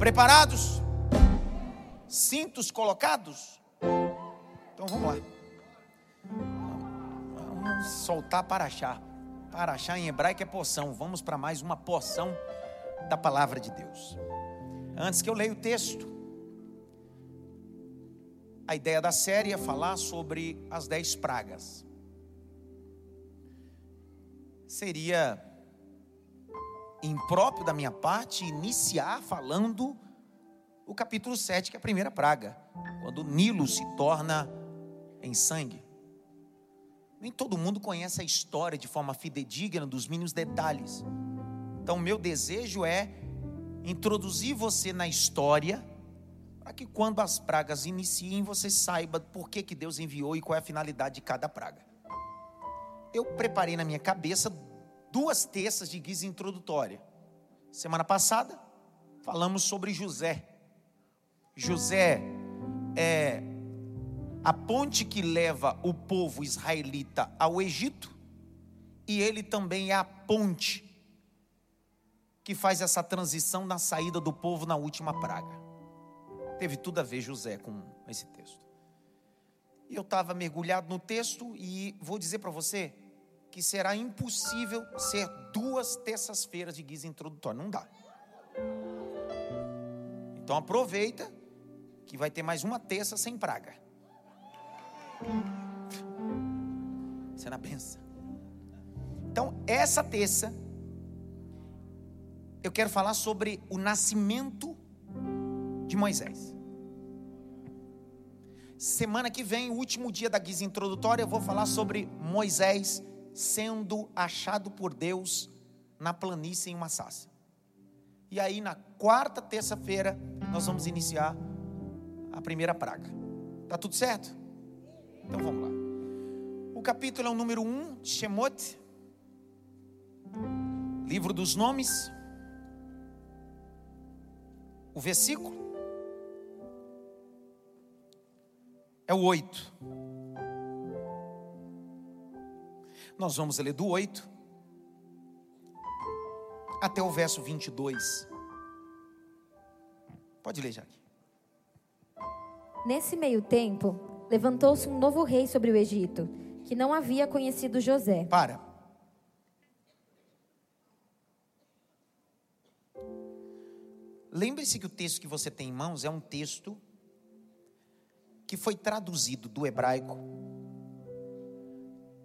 Preparados? Cintos colocados? Então vamos lá. Vamos soltar para achar. Para achar em hebraico é poção. Vamos para mais uma porção da palavra de Deus. Antes que eu leia o texto, a ideia da série é falar sobre as dez pragas. Seria impróprio da minha parte iniciar falando o capítulo 7, que é a primeira praga, quando o Nilo se torna em sangue. Nem todo mundo conhece a história de forma fidedigna dos mínimos detalhes. Então, meu desejo é introduzir você na história, para que quando as pragas iniciem, você saiba por que, que Deus enviou e qual é a finalidade de cada praga. Eu preparei na minha cabeça duas terças de guisa introdutória. Semana passada, falamos sobre José. José é a ponte que leva o povo israelita ao Egito, e ele também é a ponte que faz essa transição na saída do povo na última praga. Teve tudo a ver José com esse texto. E eu estava mergulhado no texto e vou dizer para você que será impossível ser duas terças-feiras de guisa introdutória. Não dá. Então aproveita que vai ter mais uma terça sem praga. Você não pensa. Então, essa terça, eu quero falar sobre o nascimento de Moisés. Semana que vem, o último dia da guisa introdutória, eu vou falar sobre Moisés sendo achado por Deus na planície em uma sassa. E aí, na quarta terça-feira, nós vamos iniciar a primeira praga. Tá tudo certo? Então vamos lá. O capítulo é o número 1, Shemot, livro dos nomes. O versículo é o 8. Nós vamos ler do 8 até o verso 22. Pode ler, Jaque. Nesse meio tempo, levantou-se um novo rei sobre o Egito, que não havia conhecido José. Para. Lembre-se que o texto que você tem em mãos é um texto que foi traduzido do hebraico.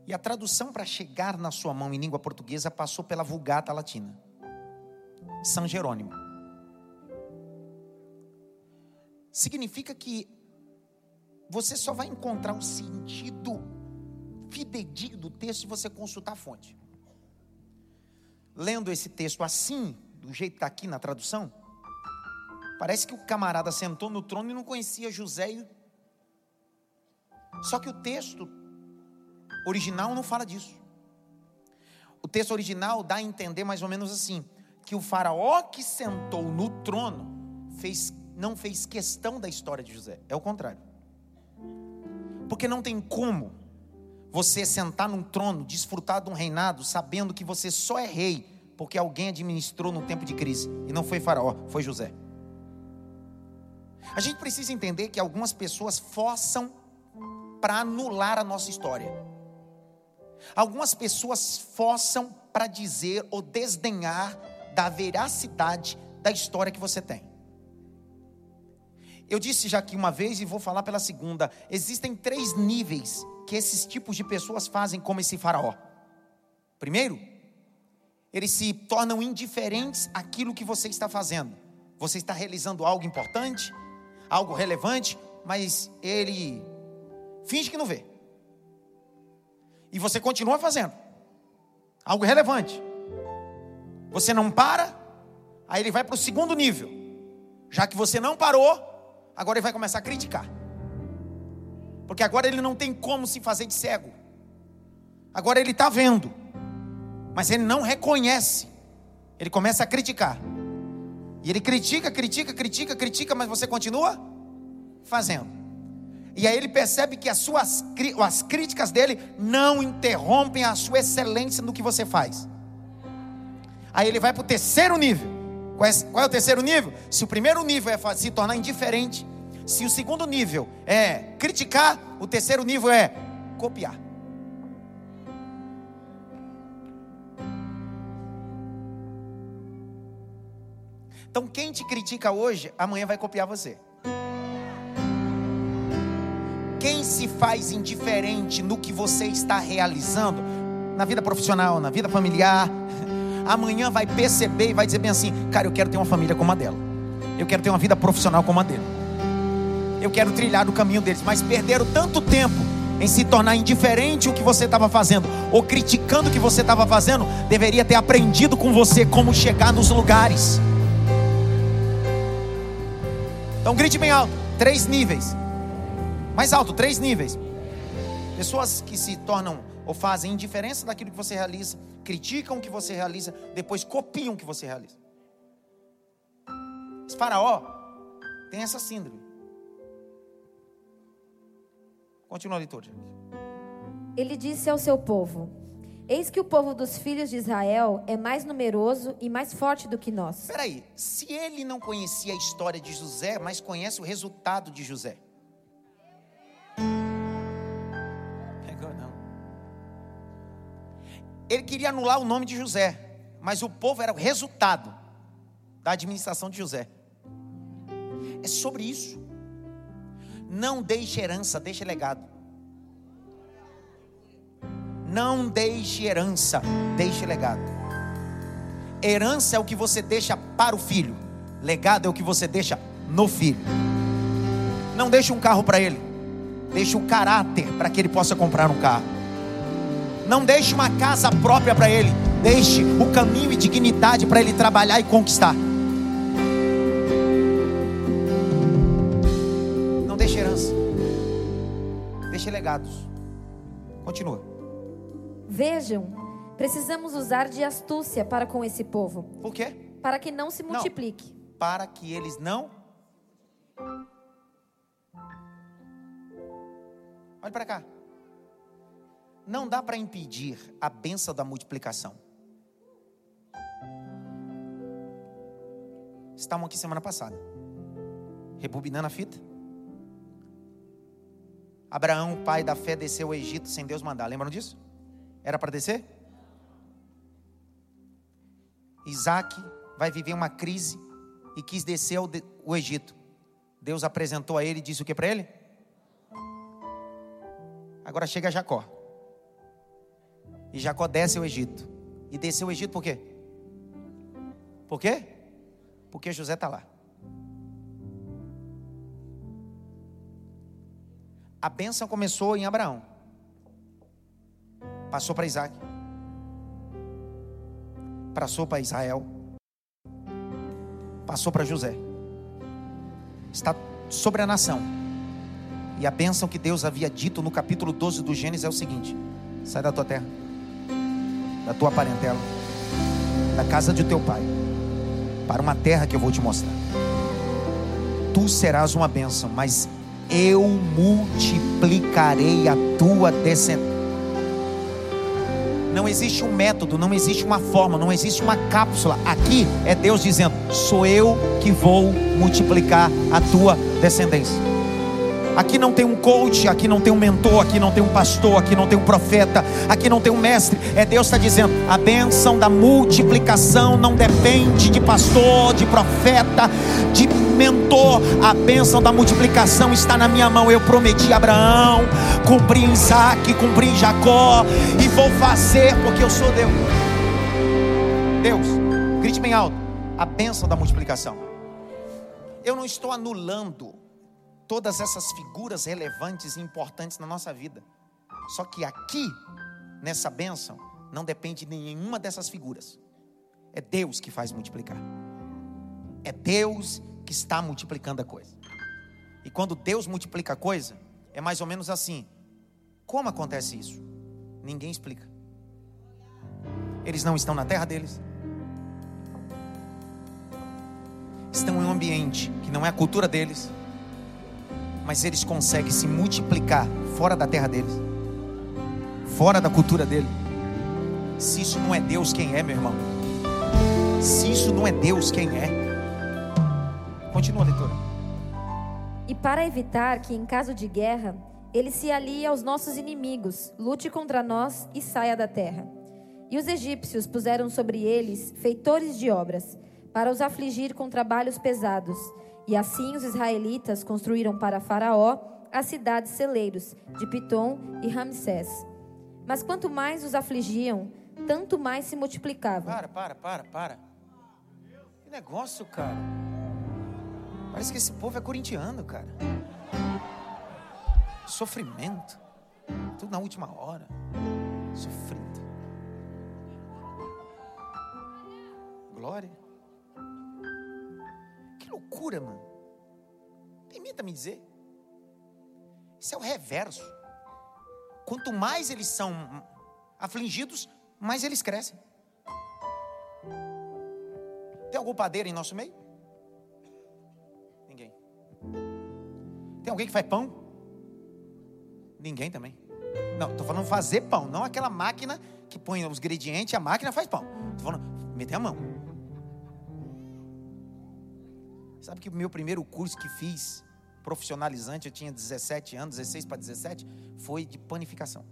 E a tradução para chegar na sua mão em língua portuguesa passou pela Vulgata Latina, São Jerônimo. Significa que você só vai encontrar o sentido fidedigno do texto se você consultar a fonte. Lendo esse texto assim, do jeito que está aqui na tradução, parece que o camarada sentou no trono e não conhecia José. Só que o texto original não fala disso. O texto original dá a entender mais ou menos assim: que o faraó que sentou no trono fez, não fez questão da história de José. É o contrário. Porque não tem como você sentar num trono, desfrutar de um reinado, sabendo que você só é rei porque alguém administrou no tempo de crise. E não foi Faraó, foi José. A gente precisa entender que algumas pessoas forçam para anular a nossa história. Algumas pessoas forçam para dizer ou desdenhar da veracidade da história que você tem. Eu disse já aqui uma vez e vou falar pela segunda: existem três níveis que esses tipos de pessoas fazem como esse faraó. Primeiro, eles se tornam indiferentes àquilo que você está fazendo. Você está realizando algo importante, algo relevante, mas ele finge que não vê. E você continua fazendo algo relevante. Você não para, aí ele vai para o segundo nível. Já que você não parou, agora ele vai começar a criticar. Porque agora ele não tem como se fazer de cego. Agora ele está vendo, mas ele não reconhece. Ele começa a criticar. E ele critica, critica, critica, critica, mas você continua fazendo. E aí ele percebe que as suas as críticas dele não interrompem a sua excelência no que você faz. Aí ele vai para o terceiro nível. Qual é, qual é o terceiro nível? Se o primeiro nível é se tornar indiferente, se o segundo nível é criticar, o terceiro nível é copiar. Então, quem te critica hoje, amanhã vai copiar você. Quem se faz indiferente no que você está realizando, na vida profissional, na vida familiar, amanhã vai perceber e vai dizer bem assim: cara, eu quero ter uma família como a dela, eu quero ter uma vida profissional como a dele, eu quero trilhar o caminho deles, mas perderam tanto tempo em se tornar indiferente o que você estava fazendo, ou criticando o que você estava fazendo, deveria ter aprendido com você como chegar nos lugares. Então grite bem alto, três níveis. Mais alto, três níveis. Pessoas que se tornam ou fazem indiferença daquilo que você realiza, criticam o que você realiza, depois copiam o que você realiza. Esse faraó tem essa síndrome. Continua a leitura. Ele disse ao seu povo: Eis que o povo dos filhos de Israel é mais numeroso e mais forte do que nós. Espera aí, se ele não conhecia a história de José, mas conhece o resultado de José. Ele queria anular o nome de José, mas o povo era o resultado da administração de José. É sobre isso. Não deixe herança, deixe legado. Não deixe herança, deixe legado. Herança é o que você deixa para o filho, legado é o que você deixa no filho. Não deixe um carro para ele, deixe um caráter para que ele possa comprar um carro. Não deixe uma casa própria para ele, deixe o caminho e dignidade para ele trabalhar e conquistar. Não deixe herança, deixe legados. Continua. Vejam, precisamos usar de astúcia para com esse povo. Por quê? Para que não se multiplique. Não, para que eles não. Olha para cá. Não dá para impedir a benção da multiplicação. Estavam aqui semana passada, rebobinando a fita. Abraão, pai da fé, desceu ao Egito sem Deus mandar. Lembram disso? Era para descer? Isaac vai viver uma crise e quis descer o Egito. Deus apresentou a ele e disse o que para ele? Agora chega Jacó. E Jacó desce o Egito. E desceu o Egito por quê? Por quê? Porque José está lá. A bênção começou em Abraão passou para Isaac, passou para Israel, passou para José, está sobre a nação. E a bênção que Deus havia dito no capítulo 12 do Gênesis é o seguinte: sai da tua terra, da tua parentela, da casa de teu pai, para uma terra que eu vou te mostrar. Tu serás uma bênção, mas eu multiplicarei a tua descendência não existe um método, não existe uma forma, não existe uma cápsula. Aqui é Deus dizendo: sou eu que vou multiplicar a tua descendência. Aqui não tem um coach, aqui não tem um mentor, aqui não tem um pastor, aqui não tem um profeta, aqui não tem um mestre. É Deus está dizendo: a bênção da multiplicação não depende de pastor, de profeta, de mentor. A bênção da multiplicação está na minha mão. Eu prometi a Abraão, cumpri em Isaac, cumpri em Jacó, e vou fazer porque eu sou Deus. Deus, grite bem alto: a bênção da multiplicação. Eu não estou anulando todas essas figuras relevantes e importantes na nossa vida. Só que aqui, nessa bênção, não depende de nenhuma dessas figuras. É Deus que faz multiplicar. É Deus que está multiplicando a coisa. E quando Deus multiplica a coisa, é mais ou menos assim. Como acontece isso? Ninguém explica. Eles não estão na terra deles. Estão em um ambiente que não é a cultura deles mas eles conseguem se multiplicar fora da terra deles, fora da cultura dele. Se isso não é Deus, quem é, meu irmão? Se isso não é Deus, quem é? Continua a leitura. E para evitar que, em caso de guerra, ele se alie aos nossos inimigos, lute contra nós e saia da terra. E os egípcios puseram sobre eles feitores de obras, para os afligir com trabalhos pesados. E assim os israelitas construíram para Faraó as cidades celeiros de Pitom e Ramsés. Mas quanto mais os afligiam, tanto mais se multiplicavam. Para, para, para, para. Que negócio, cara. Parece que esse povo é corintiano, cara. Sofrimento. Tudo na última hora. Sofrido. Glória. Que loucura, mano. Permita me dizer. Isso é o reverso. Quanto mais eles são afligidos, mais eles crescem. Tem algum padeiro em nosso meio? Ninguém. Tem alguém que faz pão? Ninguém também. Não, estou falando fazer pão, não aquela máquina que põe os ingredientes e a máquina faz pão. Estou falando meter a mão. Sabe que o meu primeiro curso que fiz, profissionalizante, eu tinha 17 anos, 16 para 17, foi de panificação.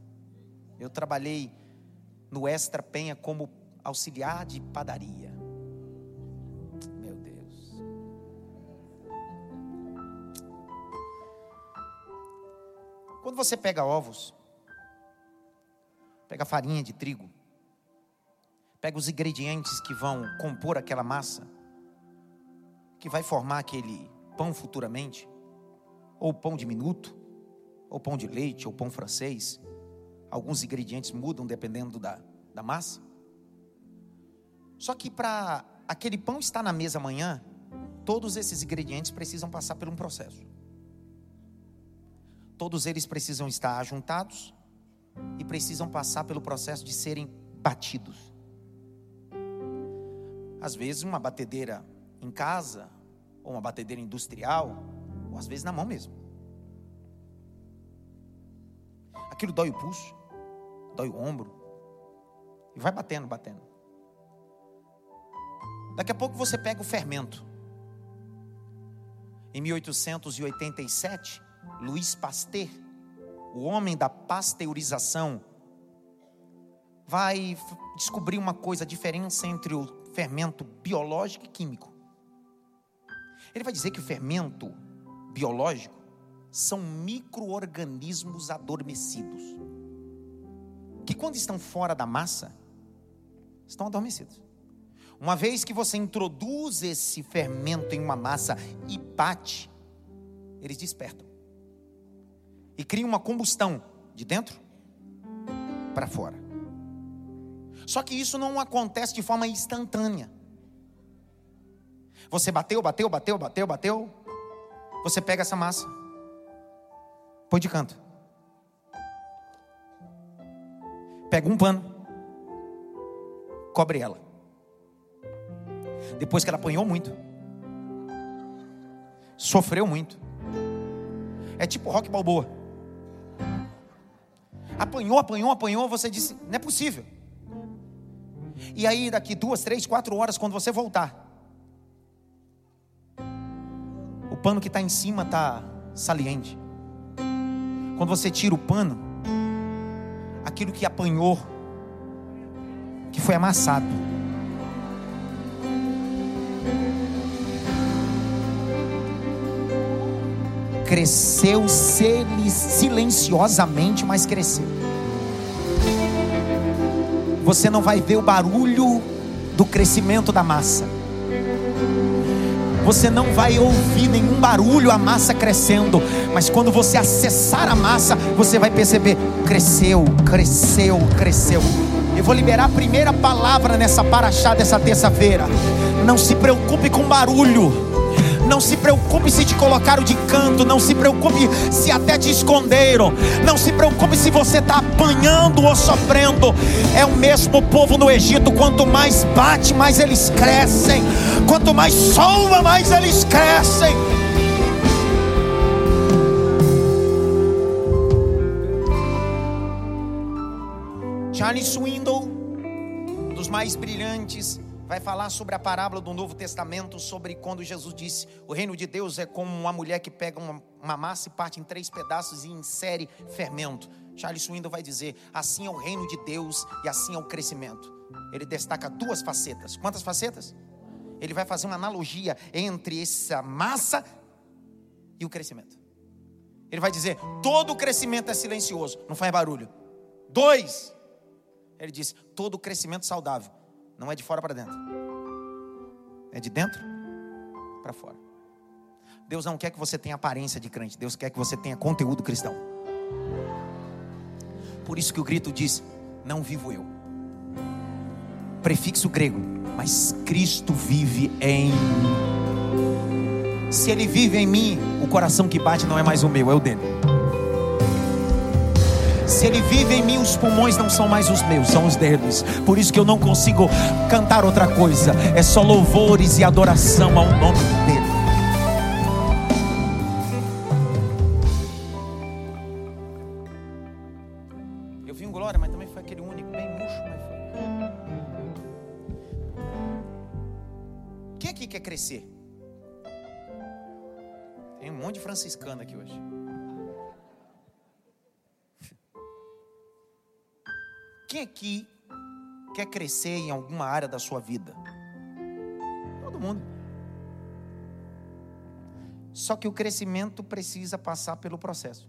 Eu trabalhei no Extra Penha como auxiliar de padaria. Meu Deus. Quando você pega ovos, pega farinha de trigo, pega os ingredientes que vão compor aquela massa, que vai formar aquele pão futuramente, ou pão diminuto, ou pão de leite, ou pão francês, alguns ingredientes mudam dependendo da, da massa. Só que para aquele pão estar na mesa amanhã, todos esses ingredientes precisam passar por um processo. Todos eles precisam estar ajuntados e precisam passar pelo processo de serem batidos. Às vezes, uma batedeira em casa, ou uma batedeira industrial, ou às vezes na mão mesmo. Aquilo dói o pulso dói o ombro. E vai batendo, batendo. Daqui a pouco você pega o fermento. Em 1887, Luiz Pasteur, o homem da pasteurização, vai descobrir uma coisa, a diferença entre o fermento biológico e químico. Ele vai dizer que o fermento biológico são micro-organismos adormecidos que quando estão fora da massa, estão adormecidos. Uma vez que você introduz esse fermento em uma massa e bate, eles despertam. E criam uma combustão de dentro para fora. Só que isso não acontece de forma instantânea. Você bateu, bateu, bateu, bateu, bateu. Você pega essa massa, põe de canto. pega um pano, cobre ela. Depois que ela apanhou muito, sofreu muito. É tipo rock balboa. Apanhou, apanhou, apanhou, você disse, não é possível. E aí, daqui duas, três, quatro horas, quando você voltar, pano que está em cima está saliente. Quando você tira o pano, aquilo que apanhou, que foi amassado. Cresceu silenciosamente, mas cresceu. Você não vai ver o barulho do crescimento da massa. Você não vai ouvir nenhum barulho, a massa crescendo. Mas quando você acessar a massa, você vai perceber: cresceu, cresceu, cresceu. Eu vou liberar a primeira palavra nessa paraxá dessa terça-feira. Não se preocupe com barulho. Não se preocupe se te colocaram de canto. Não se preocupe se até te esconderam. Não se preocupe se você está apanhando ou sofrendo. É o mesmo povo no Egito. Quanto mais bate, mais eles crescem. Quanto mais soa, mais eles crescem. Charles Swindoll, um dos mais brilhantes vai falar sobre a parábola do Novo Testamento, sobre quando Jesus disse: o reino de Deus é como uma mulher que pega uma, uma massa e parte em três pedaços e insere fermento. Charles Swindoll vai dizer: assim é o reino de Deus e assim é o crescimento. Ele destaca duas facetas. Quantas facetas? Ele vai fazer uma analogia entre essa massa e o crescimento. Ele vai dizer: todo o crescimento é silencioso, não faz barulho. Dois, ele diz: todo o crescimento saudável não é de fora para dentro, é de dentro para fora. Deus não quer que você tenha aparência de crente, Deus quer que você tenha conteúdo cristão. Por isso que o grito diz: Não vivo eu. Prefixo grego, mas Cristo vive em mim. Se Ele vive em mim, o coração que bate não é mais o meu, é o dele. Se Ele vive em mim, os pulmões não são mais os meus, são os deles. Por isso que eu não consigo cantar outra coisa, é só louvores e adoração ao nome dele. Quem aqui quer crescer em alguma área da sua vida? Todo mundo. Só que o crescimento precisa passar pelo processo.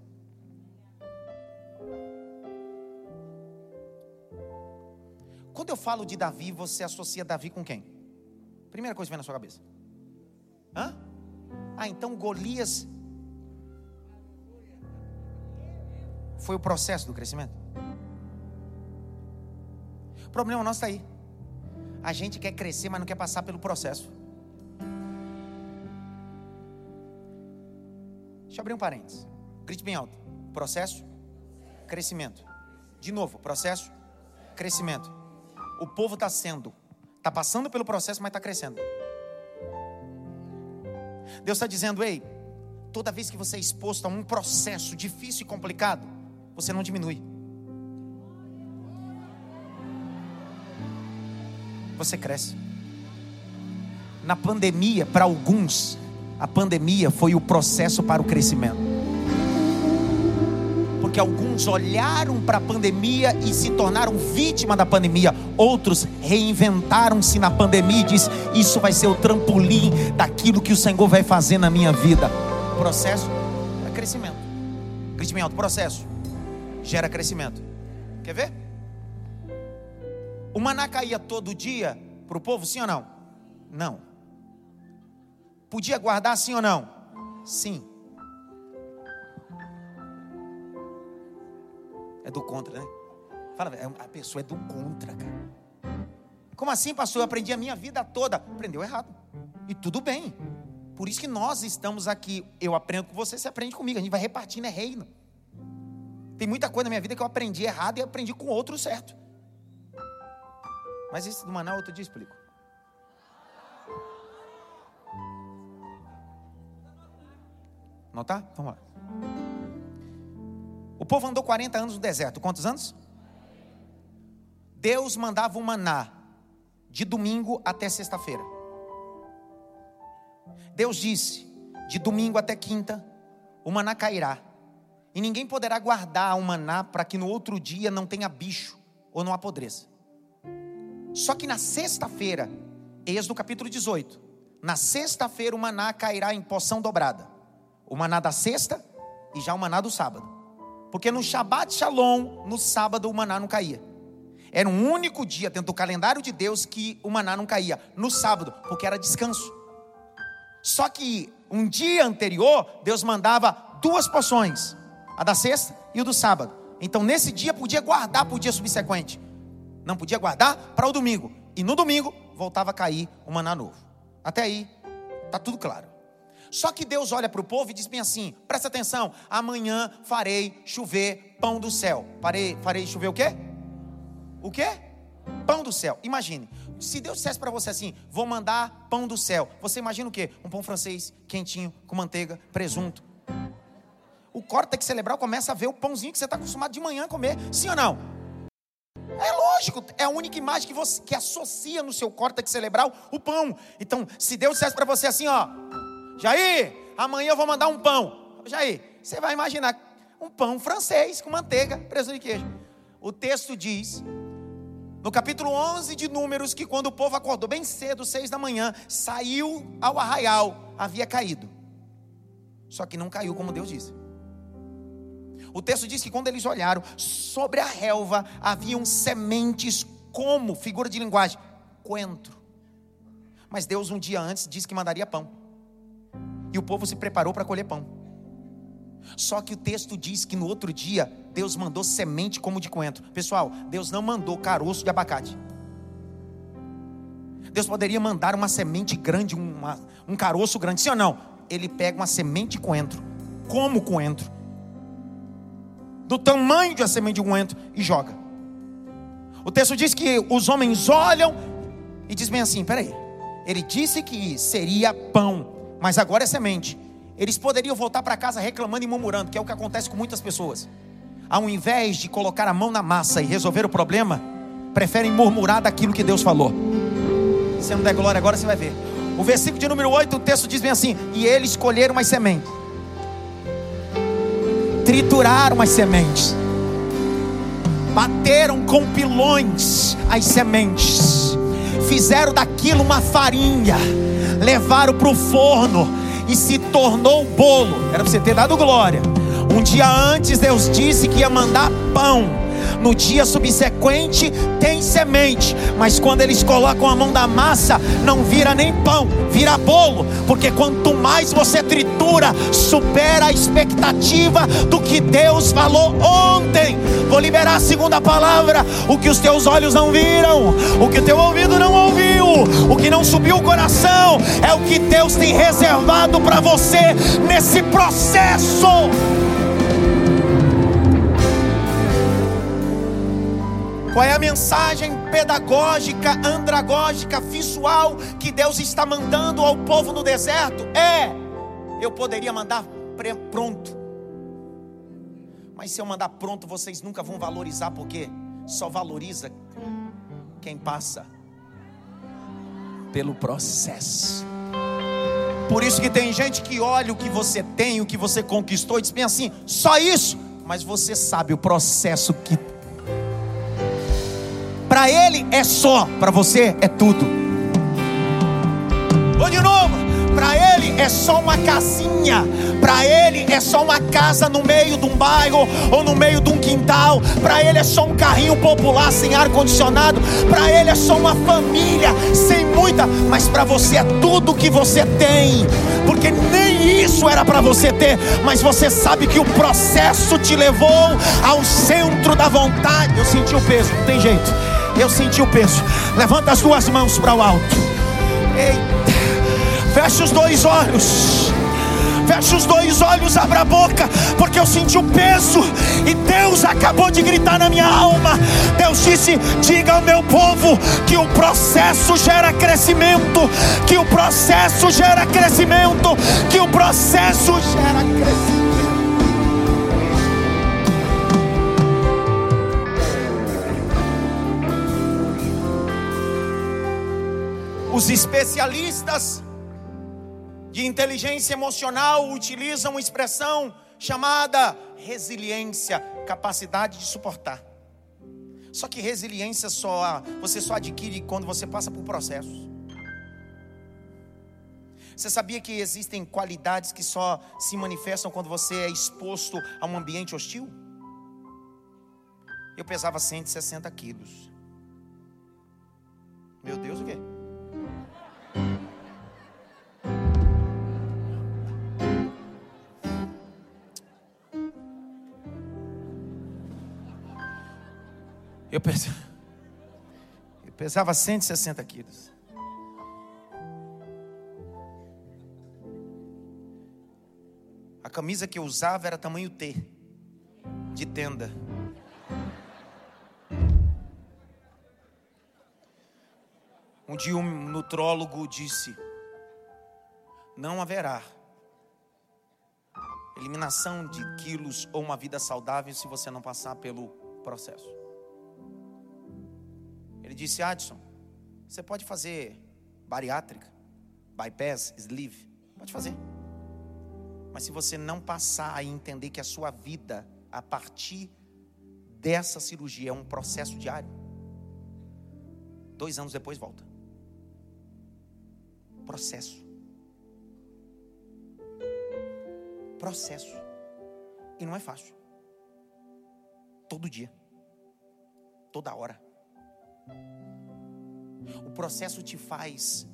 Quando eu falo de Davi, você associa Davi com quem? Primeira coisa que vem na sua cabeça. Hã? Ah, então Golias foi o processo do crescimento? Problema nosso está aí. A gente quer crescer, mas não quer passar pelo processo. Deixa eu abrir um parênteses. Grite bem alto. Processo, crescimento. De novo, processo, crescimento. O povo está sendo, está passando pelo processo, mas está crescendo. Deus está dizendo, ei, toda vez que você é exposto a um processo difícil e complicado, você não diminui. Você cresce. Na pandemia, para alguns, a pandemia foi o processo para o crescimento. Porque alguns olharam para a pandemia e se tornaram vítima da pandemia, outros reinventaram-se na pandemia e diz: Isso vai ser o trampolim daquilo que o Senhor vai fazer na minha vida. Processo é crescimento. Crescimento, processo gera crescimento. Quer ver? O maná caía todo dia para o povo, sim ou não? Não. Podia guardar, sim ou não? Sim. É do contra, né? Fala, é a pessoa é do contra, cara. Como assim, pastor? Eu aprendi a minha vida toda. Aprendeu errado. E tudo bem. Por isso que nós estamos aqui. Eu aprendo com você, você aprende comigo. A gente vai repartindo, é reino. Tem muita coisa na minha vida que eu aprendi errado e aprendi com outro certo. Mas esse do Manaus outro dia explico. Notar? Vamos lá. O povo andou 40 anos no deserto. Quantos anos? Deus mandava o maná de domingo até sexta-feira. Deus disse: de domingo até quinta, o maná cairá. E ninguém poderá guardar o maná para que no outro dia não tenha bicho ou não apodreça. Só que na sexta-feira, Êxodo capítulo 18, na sexta-feira o maná cairá em poção dobrada. O maná da sexta e já o maná do sábado. Porque no Shabat Shalom, no sábado, o maná não caía. Era um único dia dentro do calendário de Deus que o maná não caía. No sábado, porque era descanso. Só que um dia anterior, Deus mandava duas porções: a da sexta e o do sábado. Então nesse dia podia guardar para o dia subsequente. Não podia guardar para o domingo. E no domingo voltava a cair o maná novo. Até aí, está tudo claro. Só que Deus olha para o povo e diz bem assim: presta atenção, amanhã farei chover pão do céu. Farei, farei chover o quê? O quê? Pão do céu. Imagine, se Deus dissesse para você assim: vou mandar pão do céu, você imagina o quê? Um pão francês quentinho, com manteiga, presunto. O córtex cerebral começa a ver o pãozinho que você está acostumado de manhã a comer, sim ou não? É lógico, é a única imagem que você que associa no seu córtex cerebral o pão. Então, se Deus dissesse para você assim, ó, Jair, amanhã eu vou mandar um pão. Jair, você vai imaginar um pão francês com manteiga, presunto de queijo. O texto diz, no capítulo 11 de Números, que quando o povo acordou bem cedo, seis da manhã, saiu ao arraial, havia caído. Só que não caiu como Deus disse. O texto diz que quando eles olharam, sobre a relva haviam sementes como, figura de linguagem, coentro. Mas Deus um dia antes disse que mandaria pão. E o povo se preparou para colher pão. Só que o texto diz que no outro dia Deus mandou semente como de coentro. Pessoal, Deus não mandou caroço de abacate. Deus poderia mandar uma semente grande, uma, um caroço grande, sim ou não? Ele pega uma semente de coentro, como coentro, do tamanho de uma semente de coentro e joga. O texto diz que os homens olham e dizem bem assim: peraí, ele disse que seria pão, mas agora é semente. Eles poderiam voltar para casa reclamando e murmurando, que é o que acontece com muitas pessoas. Ao invés de colocar a mão na massa e resolver o problema, preferem murmurar daquilo que Deus falou. Se não der glória agora, você vai ver. O versículo de número 8, o texto diz bem assim: E eles escolheram as sementes, trituraram as sementes, bateram com pilões as sementes, fizeram daquilo uma farinha, levaram para o forno e se tornou bolo. Era para você ter dado glória. Um dia antes Deus disse que ia mandar pão no dia subsequente tem semente, mas quando eles colocam a mão na massa, não vira nem pão, vira bolo, porque quanto mais você tritura, supera a expectativa do que Deus falou ontem. Vou liberar a segunda palavra: o que os teus olhos não viram, o que o teu ouvido não ouviu, o que não subiu o coração, é o que Deus tem reservado para você nesse processo. Qual é a mensagem pedagógica, andragógica, visual que Deus está mandando ao povo no deserto? É, eu poderia mandar pronto. Mas se eu mandar pronto, vocês nunca vão valorizar, porque só valoriza quem passa pelo processo. Por isso que tem gente que olha o que você tem, o que você conquistou e diz bem assim, só isso. Mas você sabe o processo que para ele é só, para você é tudo. Vou de novo. Para ele é só uma casinha. Para ele é só uma casa no meio de um bairro ou no meio de um quintal. Para ele é só um carrinho popular sem ar condicionado. Para ele é só uma família sem muita, mas para você é tudo que você tem. Porque nem isso era para você ter, mas você sabe que o processo te levou ao centro da vontade. Eu senti o peso, não tem jeito. Eu senti o peso. Levanta as duas mãos para o alto. Eita. Fecha os dois olhos. Fecha os dois olhos, abra a boca, porque eu senti o peso e Deus acabou de gritar na minha alma. Deus disse: Diga ao meu povo que o processo gera crescimento, que o processo gera crescimento, que o processo gera crescimento. Os especialistas de inteligência emocional utilizam uma expressão chamada resiliência, capacidade de suportar. Só que resiliência só você só adquire quando você passa por processos. Você sabia que existem qualidades que só se manifestam quando você é exposto a um ambiente hostil? Eu pesava 160 quilos. Meu Deus, o quê? Eu pesava, eu pesava 160 quilos. A camisa que eu usava era tamanho T, de tenda. Um dia um nutrólogo disse: Não haverá eliminação de quilos ou uma vida saudável se você não passar pelo processo. Ele disse: Adson, você pode fazer bariátrica, bypass, sleeve, pode fazer. Mas se você não passar a entender que a sua vida, a partir dessa cirurgia, é um processo diário, dois anos depois volta. Processo. Processo. E não é fácil. Todo dia. Toda hora. O processo te faz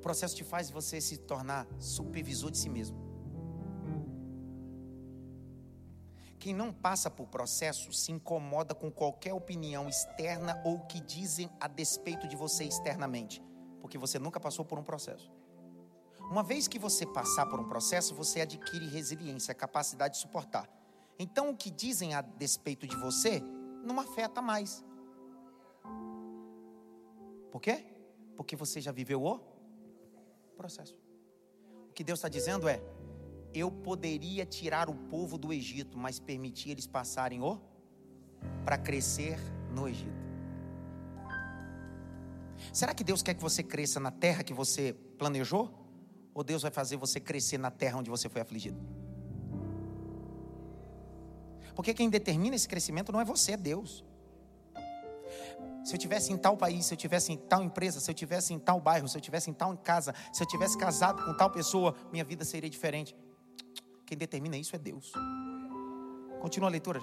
O processo te faz você se tornar supervisor de si mesmo. Quem não passa por processo se incomoda com qualquer opinião externa ou que dizem a despeito de você externamente, porque você nunca passou por um processo. Uma vez que você passar por um processo, você adquire resiliência, capacidade de suportar. Então, o que dizem a despeito de você não afeta mais. Por quê? Porque você já viveu o processo. O que Deus está dizendo é: eu poderia tirar o povo do Egito, mas permitir eles passarem o para crescer no Egito. Será que Deus quer que você cresça na terra que você planejou? Ou Deus vai fazer você crescer na terra onde você foi afligido? Porque quem determina esse crescimento não é você, é Deus. Se eu tivesse em tal país, se eu tivesse em tal empresa, se eu tivesse em tal bairro, se eu tivesse em tal casa, se eu tivesse casado com tal pessoa, minha vida seria diferente. Quem determina isso é Deus. Continua a leitura.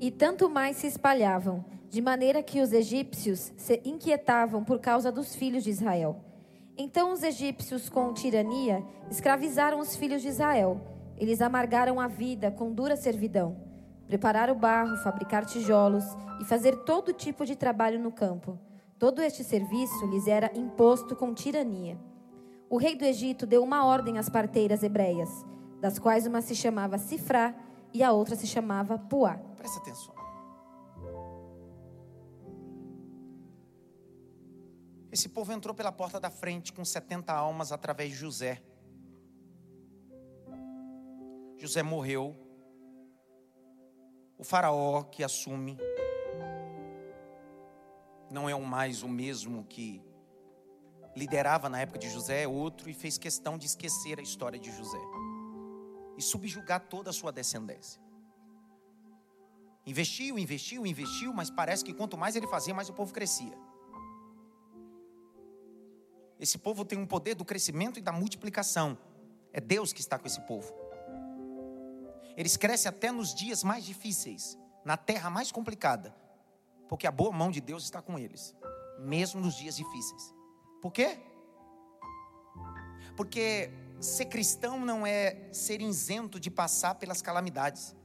E tanto mais se espalhavam, de maneira que os egípcios se inquietavam por causa dos filhos de Israel. Então os egípcios, com tirania, escravizaram os filhos de Israel. Eles amargaram a vida com dura servidão. Preparar o barro, fabricar tijolos e fazer todo tipo de trabalho no campo. Todo este serviço lhes era imposto com tirania. O rei do Egito deu uma ordem às parteiras hebreias, das quais uma se chamava Sifrá e a outra se chamava Puá. Presta atenção. Esse povo entrou pela porta da frente com 70 almas através de José. José morreu. O faraó que assume não é mais o mesmo que liderava na época de José, é outro, e fez questão de esquecer a história de José e subjugar toda a sua descendência. Investiu, investiu, investiu, mas parece que quanto mais ele fazia, mais o povo crescia. Esse povo tem um poder do crescimento e da multiplicação. É Deus que está com esse povo. Eles crescem até nos dias mais difíceis, na terra mais complicada, porque a boa mão de Deus está com eles, mesmo nos dias difíceis. Por quê? Porque ser cristão não é ser isento de passar pelas calamidades.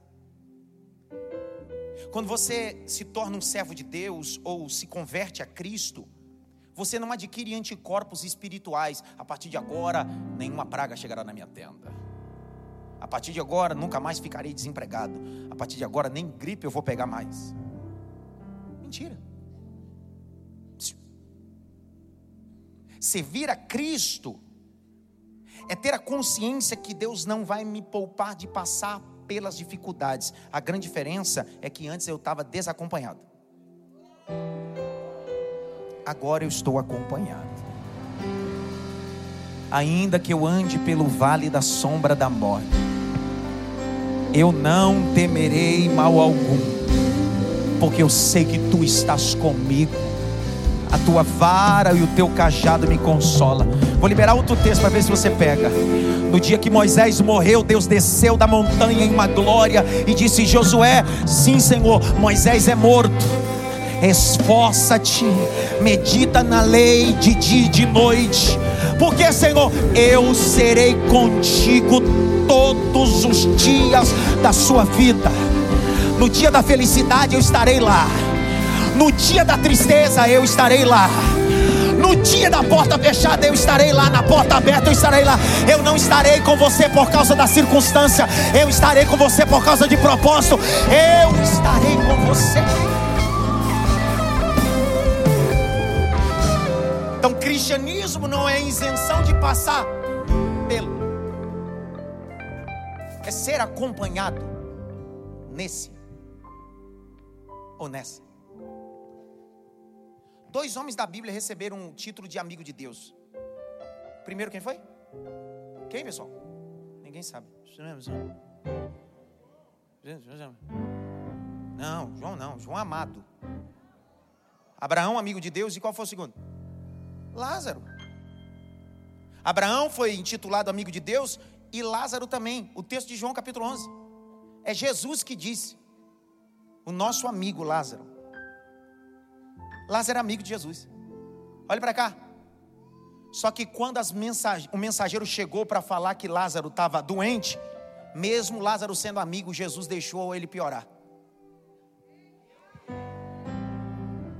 Quando você se torna um servo de Deus ou se converte a Cristo, você não adquire anticorpos espirituais. A partir de agora, nenhuma praga chegará na minha tenda. A partir de agora, nunca mais ficarei desempregado. A partir de agora, nem gripe eu vou pegar mais. Mentira. Servir a Cristo é ter a consciência que Deus não vai me poupar de passar pelas dificuldades. A grande diferença é que antes eu estava desacompanhado agora eu estou acompanhado. Ainda que eu ande pelo vale da sombra da morte, eu não temerei mal algum, porque eu sei que tu estás comigo. A tua vara e o teu cajado me consola. Vou liberar outro texto para ver se você pega. No dia que Moisés morreu, Deus desceu da montanha em uma glória e disse: Josué, sim, Senhor, Moisés é morto esforça-te, medita na lei de dia e de noite, porque, Senhor, eu serei contigo todos os dias da sua vida. No dia da felicidade eu estarei lá, no dia da tristeza eu estarei lá. No dia da porta fechada, eu estarei lá. Na porta aberta, eu estarei lá. Eu não estarei com você por causa da circunstância. Eu estarei com você por causa de propósito. Eu estarei com você. cristianismo não é isenção de passar pelo, é ser acompanhado nesse ou nessa. Dois homens da Bíblia receberam o título de amigo de Deus. Primeiro, quem foi? Quem, pessoal? Ninguém sabe. É, não, João não, João amado. Abraão, amigo de Deus, e qual foi o segundo? Lázaro. Abraão foi intitulado amigo de Deus e Lázaro também. O texto de João capítulo 11. É Jesus que disse: O nosso amigo Lázaro. Lázaro era amigo de Jesus. Olha para cá. Só que quando mensage... o mensageiro chegou para falar que Lázaro estava doente, mesmo Lázaro sendo amigo, Jesus deixou ele piorar.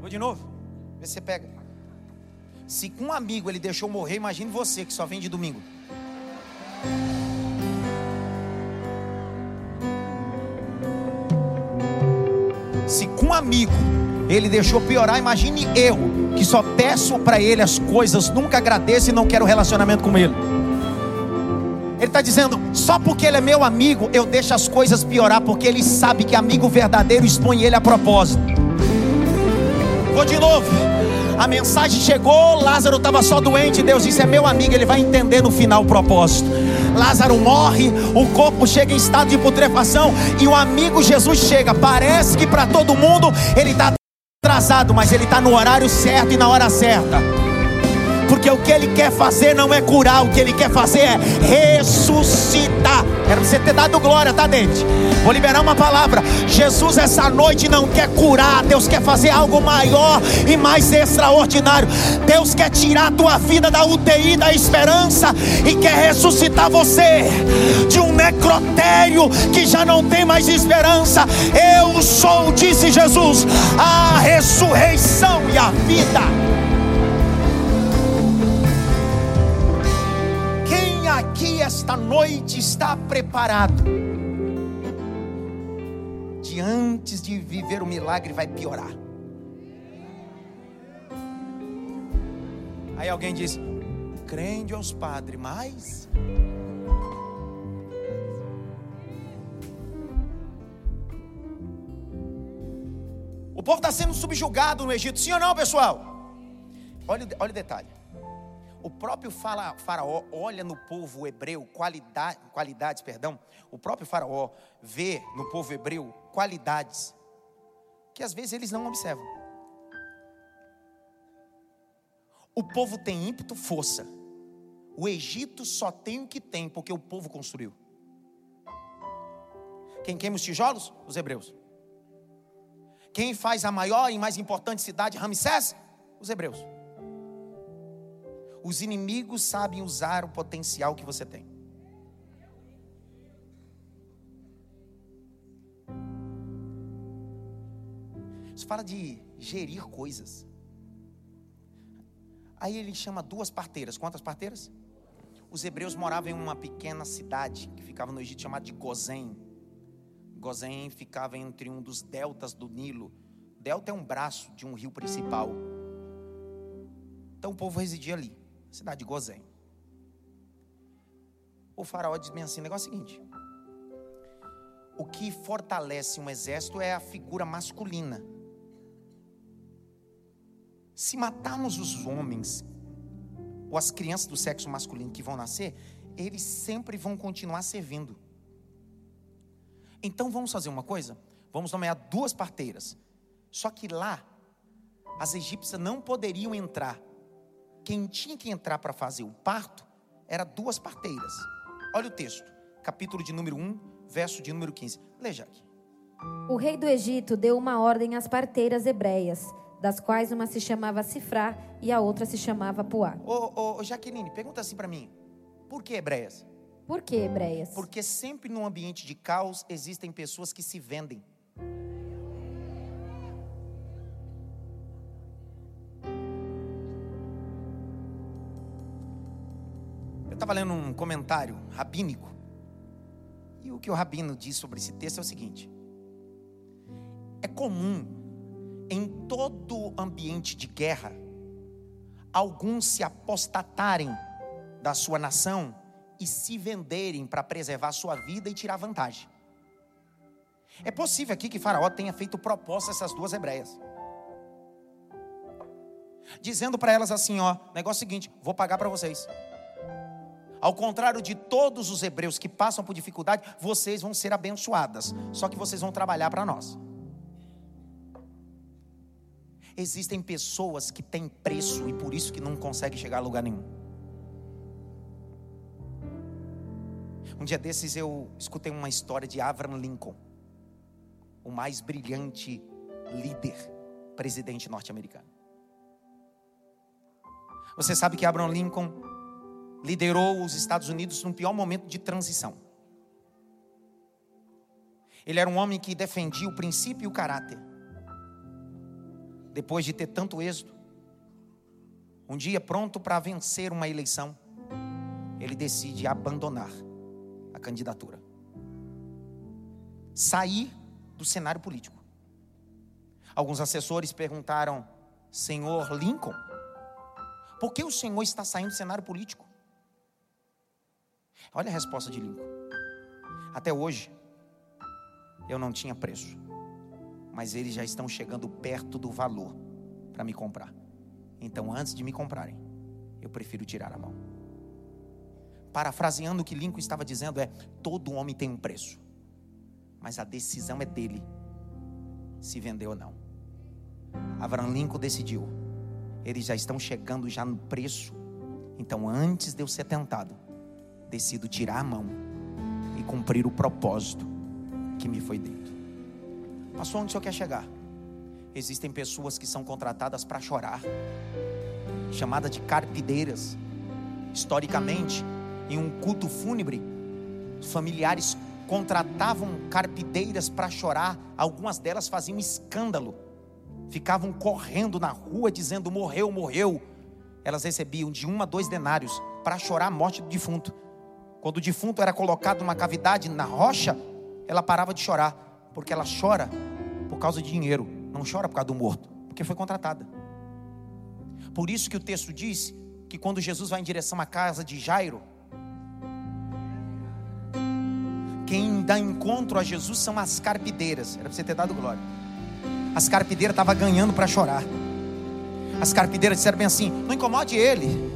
Vou de novo, vê se você pega. Se com um amigo ele deixou morrer, imagine você que só vem de domingo. Se com um amigo ele deixou piorar, imagine eu, que só peço para ele as coisas, nunca agradeço e não quero relacionamento com ele. Ele está dizendo, só porque ele é meu amigo, eu deixo as coisas piorar, porque ele sabe que amigo verdadeiro expõe ele a propósito. Vou de novo. A mensagem chegou, Lázaro estava só doente. Deus disse: É meu amigo, ele vai entender no final o propósito. Lázaro morre, o corpo chega em estado de putrefação e o amigo Jesus chega. Parece que para todo mundo ele está atrasado, mas ele está no horário certo e na hora certa. Porque o que ele quer fazer não é curar, o que ele quer fazer é ressuscitar. Era você ter dado glória, tá, dente? Vou liberar uma palavra. Jesus, essa noite, não quer curar. Deus quer fazer algo maior e mais extraordinário. Deus quer tirar a tua vida da UTI da esperança e quer ressuscitar você de um necrotério que já não tem mais esperança. Eu sou, disse Jesus, a ressurreição e a vida. Esta noite está preparado. De antes de viver o milagre vai piorar. Aí alguém diz: crente aos padres, mas O povo está sendo subjugado no Egito, sim ou não, pessoal? Olha, olha o detalhe. O próprio faraó olha no povo hebreu qualidade, qualidades, perdão. O próprio faraó vê no povo hebreu qualidades que às vezes eles não observam. O povo tem ímpeto, força. O Egito só tem o que tem porque o povo construiu. Quem queima os tijolos? Os hebreus. Quem faz a maior e mais importante cidade, Ramsés? Os hebreus. Os inimigos sabem usar o potencial que você tem. Isso fala de gerir coisas. Aí ele chama duas parteiras. Quantas parteiras? Os hebreus moravam em uma pequena cidade que ficava no Egito chamada de Gozém. Gozém ficava entre um dos deltas do Nilo. Delta é um braço de um rio principal. Então o povo residia ali cidade de Gozém. O faraó diz bem assim: o negócio é o seguinte. O que fortalece um exército é a figura masculina. Se matarmos os homens, ou as crianças do sexo masculino que vão nascer, eles sempre vão continuar servindo. Então vamos fazer uma coisa? Vamos nomear duas parteiras. Só que lá, as egípcias não poderiam entrar quem tinha que entrar para fazer o parto era duas parteiras. Olha o texto, capítulo de número 1, verso de número 15. Leia aqui. O rei do Egito deu uma ordem às parteiras hebreias, das quais uma se chamava Cifrá e a outra se chamava Puá. Ô, ô, ô Jaqueline, pergunta assim para mim. Por que hebreias? Por que hebreias? Porque sempre num ambiente de caos existem pessoas que se vendem. Estava lendo um comentário rabínico. E o que o rabino diz sobre esse texto é o seguinte: é comum em todo ambiente de guerra alguns se apostatarem da sua nação e se venderem para preservar sua vida e tirar vantagem. É possível aqui que Faraó tenha feito proposta a essas duas hebreias. Dizendo para elas assim, ó, negócio seguinte, vou pagar para vocês. Ao contrário de todos os hebreus que passam por dificuldade, vocês vão ser abençoadas. Só que vocês vão trabalhar para nós. Existem pessoas que têm preço e por isso que não conseguem chegar a lugar nenhum. Um dia desses eu escutei uma história de Abraham Lincoln, o mais brilhante líder, presidente norte-americano. Você sabe que Abraham Lincoln liderou os Estados Unidos num pior momento de transição. Ele era um homem que defendia o princípio e o caráter. Depois de ter tanto êxito, um dia pronto para vencer uma eleição, ele decide abandonar a candidatura. Sair do cenário político. Alguns assessores perguntaram: Senhor Lincoln, por que o senhor está saindo do cenário político? Olha a resposta de Lincoln. Até hoje, eu não tinha preço, mas eles já estão chegando perto do valor para me comprar. Então, antes de me comprarem, eu prefiro tirar a mão. Parafraseando o que Lincoln estava dizendo é: todo homem tem um preço, mas a decisão é dele se vender ou não. Abraham Lincoln decidiu. Eles já estão chegando já no preço. Então, antes de eu ser tentado, decido tirar a mão e cumprir o propósito que me foi dito. Pastor, onde o senhor quer chegar? Existem pessoas que são contratadas para chorar, chamadas de carpideiras. Historicamente, em um culto fúnebre, familiares contratavam carpideiras para chorar, algumas delas faziam escândalo, ficavam correndo na rua dizendo morreu, morreu. Elas recebiam de um a dois denários para chorar a morte do defunto. Quando o defunto era colocado numa cavidade na rocha, ela parava de chorar, porque ela chora por causa de dinheiro, não chora por causa do morto, porque foi contratada. Por isso que o texto diz que quando Jesus vai em direção à casa de Jairo, quem dá encontro a Jesus são as carpideiras. Era para você ter dado glória. As carpideiras estavam ganhando para chorar. As carpideiras disseram bem assim: não incomode ele.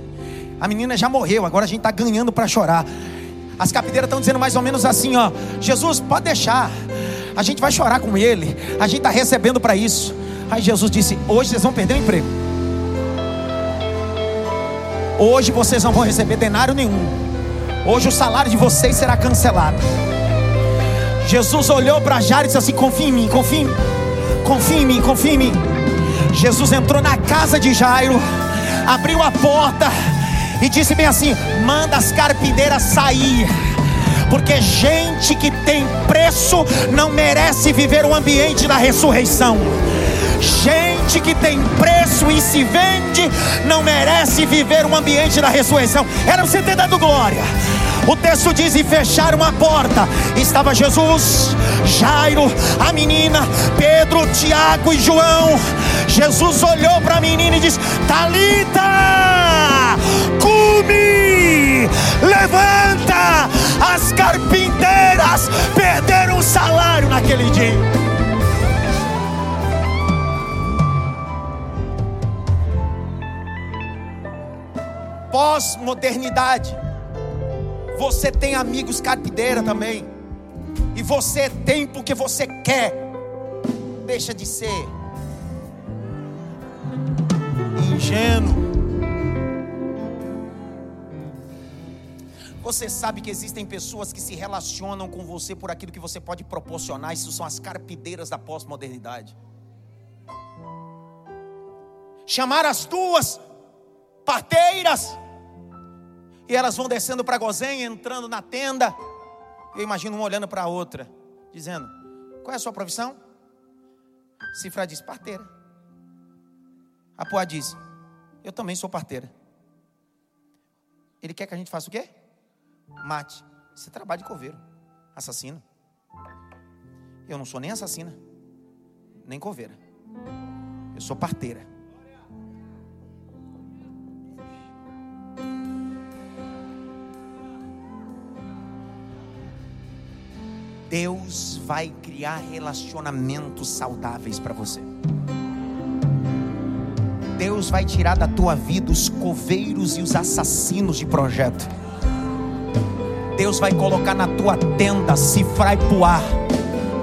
A menina já morreu, agora a gente está ganhando para chorar. As capideiras estão dizendo mais ou menos assim: ó, Jesus, pode deixar, a gente vai chorar com ele, a gente está recebendo para isso. Aí Jesus disse: hoje vocês vão perder o emprego. Hoje vocês não vão receber denário nenhum. Hoje o salário de vocês será cancelado. Jesus olhou para Jairo e disse assim: confia em mim, confia em mim, confia em mim, confia em mim. Jesus entrou na casa de Jairo, abriu a porta e disse bem assim: manda as carpideiras sair. Porque gente que tem preço não merece viver o ambiente da ressurreição. Gente que tem preço e se vende não merece viver o ambiente da ressurreição. Era você ter dado glória. O texto diz: e fecharam a porta. Estava Jesus, Jairo, a menina, Pedro, Tiago e João. Jesus olhou para a menina e disse: Talita, cume, levanta. As carpinteiras perderam o salário naquele dia. Pós-modernidade você tem amigos carpideira também. E você tem porque você quer. Deixa de ser ingênuo. Você sabe que existem pessoas que se relacionam com você por aquilo que você pode proporcionar. Isso são as carpideiras da pós-modernidade. Chamar as duas parteiras e elas vão descendo para Gozém, entrando na tenda. Eu imagino uma olhando para a outra, dizendo: Qual é a sua profissão? Cifra diz: Parteira. A Poá diz: Eu também sou parteira. Ele quer que a gente faça o quê? Mate. Você trabalha de coveiro, assassino. Eu não sou nem assassina, nem coveira. Eu sou parteira. Deus vai criar relacionamentos saudáveis para você. Deus vai tirar da tua vida os coveiros e os assassinos de projeto. Deus vai colocar na tua tenda, cifrar e poar,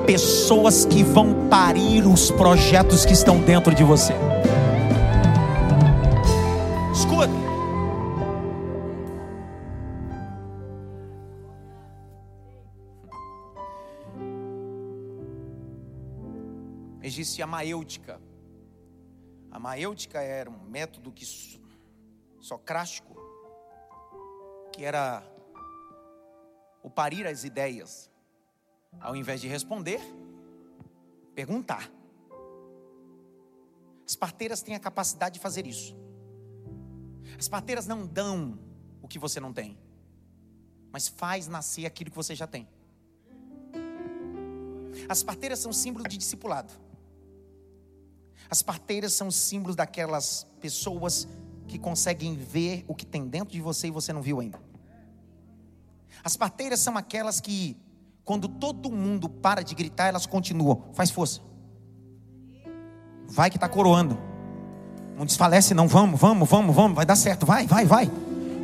pessoas que vão parir os projetos que estão dentro de você. Escuta. Existe a maêutica. A maêutica era um método que socrático que era o parir as ideias. Ao invés de responder, perguntar. As parteiras têm a capacidade de fazer isso. As parteiras não dão o que você não tem, mas faz nascer aquilo que você já tem. As parteiras são símbolo de discipulado. As parteiras são símbolos daquelas pessoas que conseguem ver o que tem dentro de você e você não viu ainda. As parteiras são aquelas que, quando todo mundo para de gritar, elas continuam. Faz força. Vai que está coroando. Não desfalece, não. Vamos, vamos, vamos, vamos. Vai dar certo. Vai, vai, vai.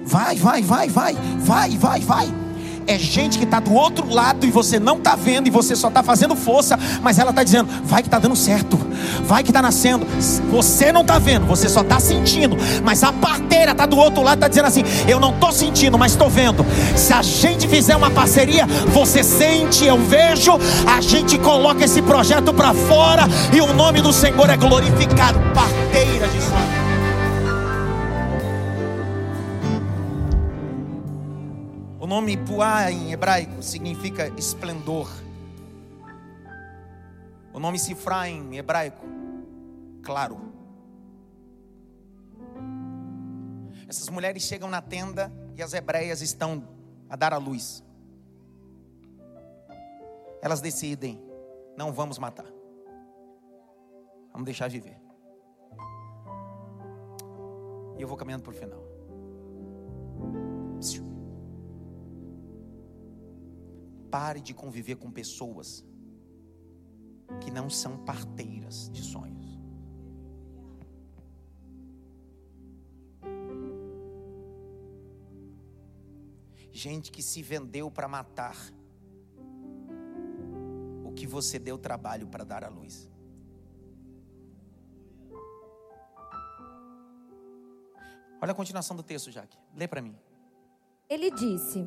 Vai, vai, vai, vai. Vai, vai, vai é gente que está do outro lado e você não está vendo e você só está fazendo força, mas ela está dizendo: vai que está dando certo, vai que está nascendo. Você não está vendo, você só está sentindo, mas a parteira está do outro lado está dizendo assim: eu não estou sentindo, mas estou vendo. Se a gente fizer uma parceria, você sente, eu vejo, a gente coloca esse projeto para fora e o nome do Senhor é glorificado. Parteira de sonhos. O nome Puá em hebraico significa esplendor. O nome Sifra em hebraico, claro. Essas mulheres chegam na tenda e as hebreias estão a dar a luz. Elas decidem: não vamos matar, vamos deixar viver. E eu vou caminhando para o final. Pare de conviver com pessoas que não são parteiras de sonhos. Gente que se vendeu para matar o que você deu trabalho para dar à luz. Olha a continuação do texto, Jaque. Lê para mim. Ele disse: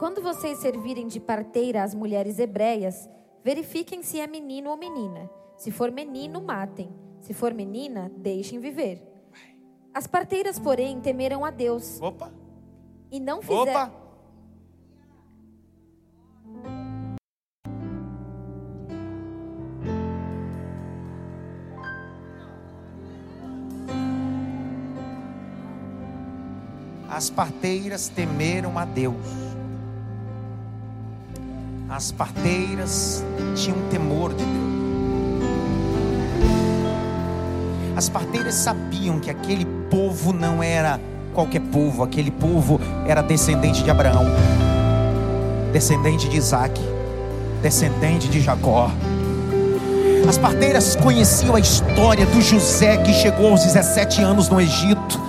quando vocês servirem de parteira às mulheres hebreias, verifiquem se é menino ou menina. Se for menino, matem. Se for menina, deixem viver. As parteiras, porém, temeram a Deus. Opa! E não fizeram. Opa! As parteiras temeram a Deus as parteiras tinham temor de Deus. As parteiras sabiam que aquele povo não era qualquer povo, aquele povo era descendente de Abraão, descendente de Isaac, descendente de Jacó. As parteiras conheciam a história do José que chegou aos 17 anos no Egito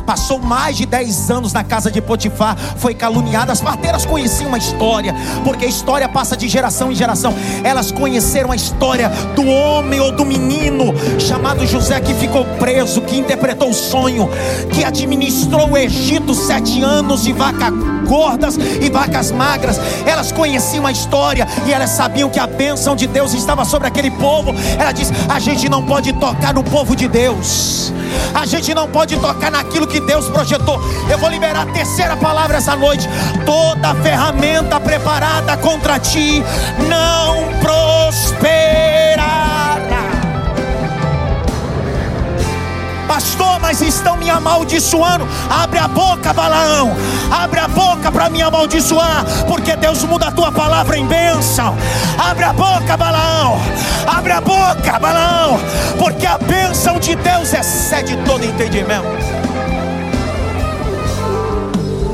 passou mais de 10 anos na casa de Potifar, foi caluniada. As parteiras conheciam a história, porque a história passa de geração em geração. Elas conheceram a história do homem ou do menino chamado José que ficou preso, que interpretou o sonho, que administrou o Egito sete anos de vaca gordas e vacas magras. Elas conheciam a história e elas sabiam que a bênção de Deus estava sobre aquele povo. Ela diz: a gente não pode tocar no povo de Deus. A gente não pode tocar naquilo que Deus projetou. Eu vou liberar a terceira palavra essa noite. Toda ferramenta preparada contra ti não prosperará. Pastor, mas estão me amaldiçoando. Abre a boca, Balaão. Abre a boca para me amaldiçoar, porque Deus muda a tua palavra em bênção. Abre a boca, Balaão. Abre a boca, Balaão, porque a bênção de Deus excede todo entendimento.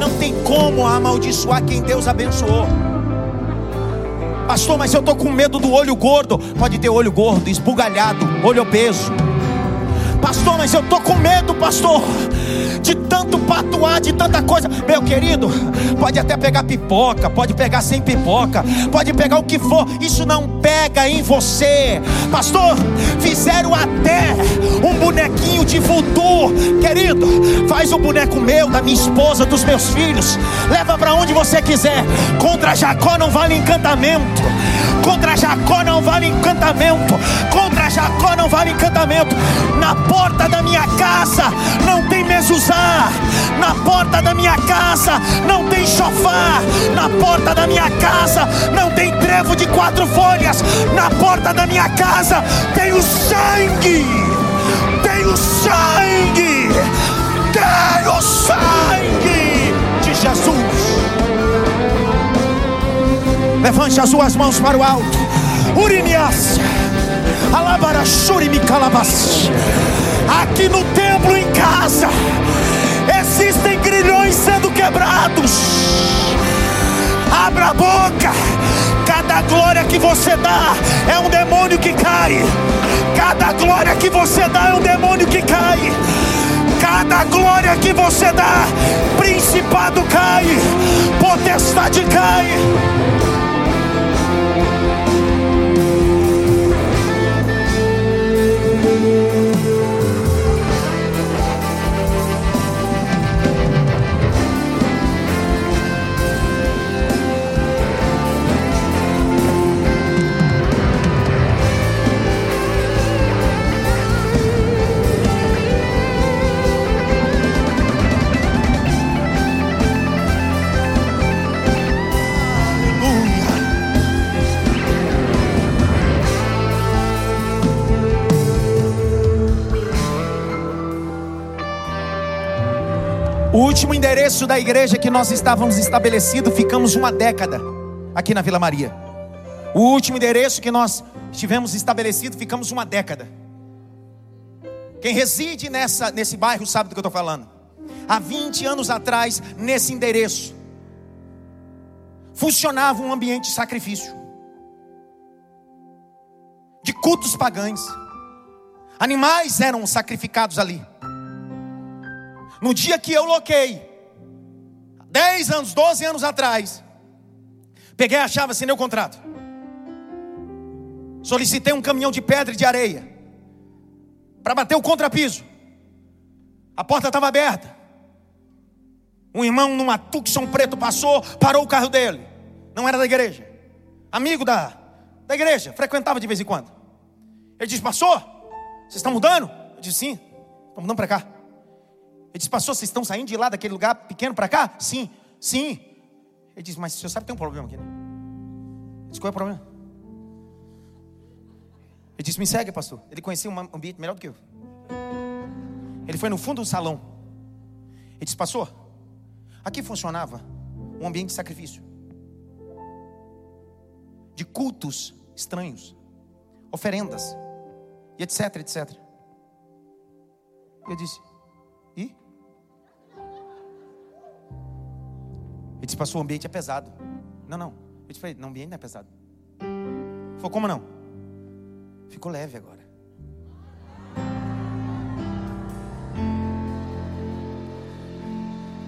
Não tem como amaldiçoar quem Deus abençoou. Pastor, mas eu estou com medo do olho gordo. Pode ter olho gordo, esbugalhado, olho obeso. Pastor, mas eu estou com medo, pastor de tanto patuar, de tanta coisa. Meu querido, pode até pegar pipoca, pode pegar sem pipoca, pode pegar o que for, isso não pega em você. Pastor, fizeram até um bonequinho de voodoo. Querido, faz o um boneco meu, da minha esposa, dos meus filhos. Leva para onde você quiser. Contra Jacó não vale encantamento. Contra Jacó não vale encantamento. Contra Jacó não vale encantamento. Na porta da minha casa não tem mezuzá na porta da minha casa não tem chofar. Na porta da minha casa não tem trevo de quatro folhas. Na porta da minha casa tem o sangue. Tem o sangue. Tem o sangue de Jesus. Levante as suas mãos para o alto. Urinias. Calabas. Aqui no templo em casa existem grilhões sendo quebrados. Abra a boca. Cada glória que você dá é um demônio que cai. Cada glória que você dá é um demônio que cai. Cada glória que você dá, principado cai, potestade cai. O endereço da igreja que nós estávamos estabelecido, ficamos uma década aqui na Vila Maria. O último endereço que nós tivemos estabelecido, ficamos uma década. Quem reside nessa, nesse bairro sabe do que eu estou falando. Há 20 anos atrás, nesse endereço, funcionava um ambiente de sacrifício, de cultos pagãos. Animais eram sacrificados ali. No dia que eu loquei, 10 anos, 12 anos atrás, peguei a chave, assinei o contrato. Solicitei um caminhão de pedra e de areia para bater o contrapiso. A porta estava aberta. Um irmão numa Tucson preto passou, parou o carro dele. Não era da igreja. Amigo da, da igreja, frequentava de vez em quando. Ele disse: Pastor, vocês estão mudando? Eu disse: Sim, estamos mudando para cá. Ele disse, pastor, vocês estão saindo de lá daquele lugar pequeno para cá? Sim, sim. Ele disse, mas o senhor sabe que tem um problema aqui, né? Eu disse, qual é o problema? Ele disse, me segue, pastor. Ele conhecia um ambiente melhor do que eu. Ele foi no fundo do salão. Ele disse, pastor, aqui funcionava um ambiente de sacrifício. De cultos estranhos. Oferendas. E etc, etc. Eu disse, Ele disse, pastor, o ambiente é pesado. Não, não. Eu disse, não, o ambiente não é pesado. Ele falou, como não? Ficou leve agora.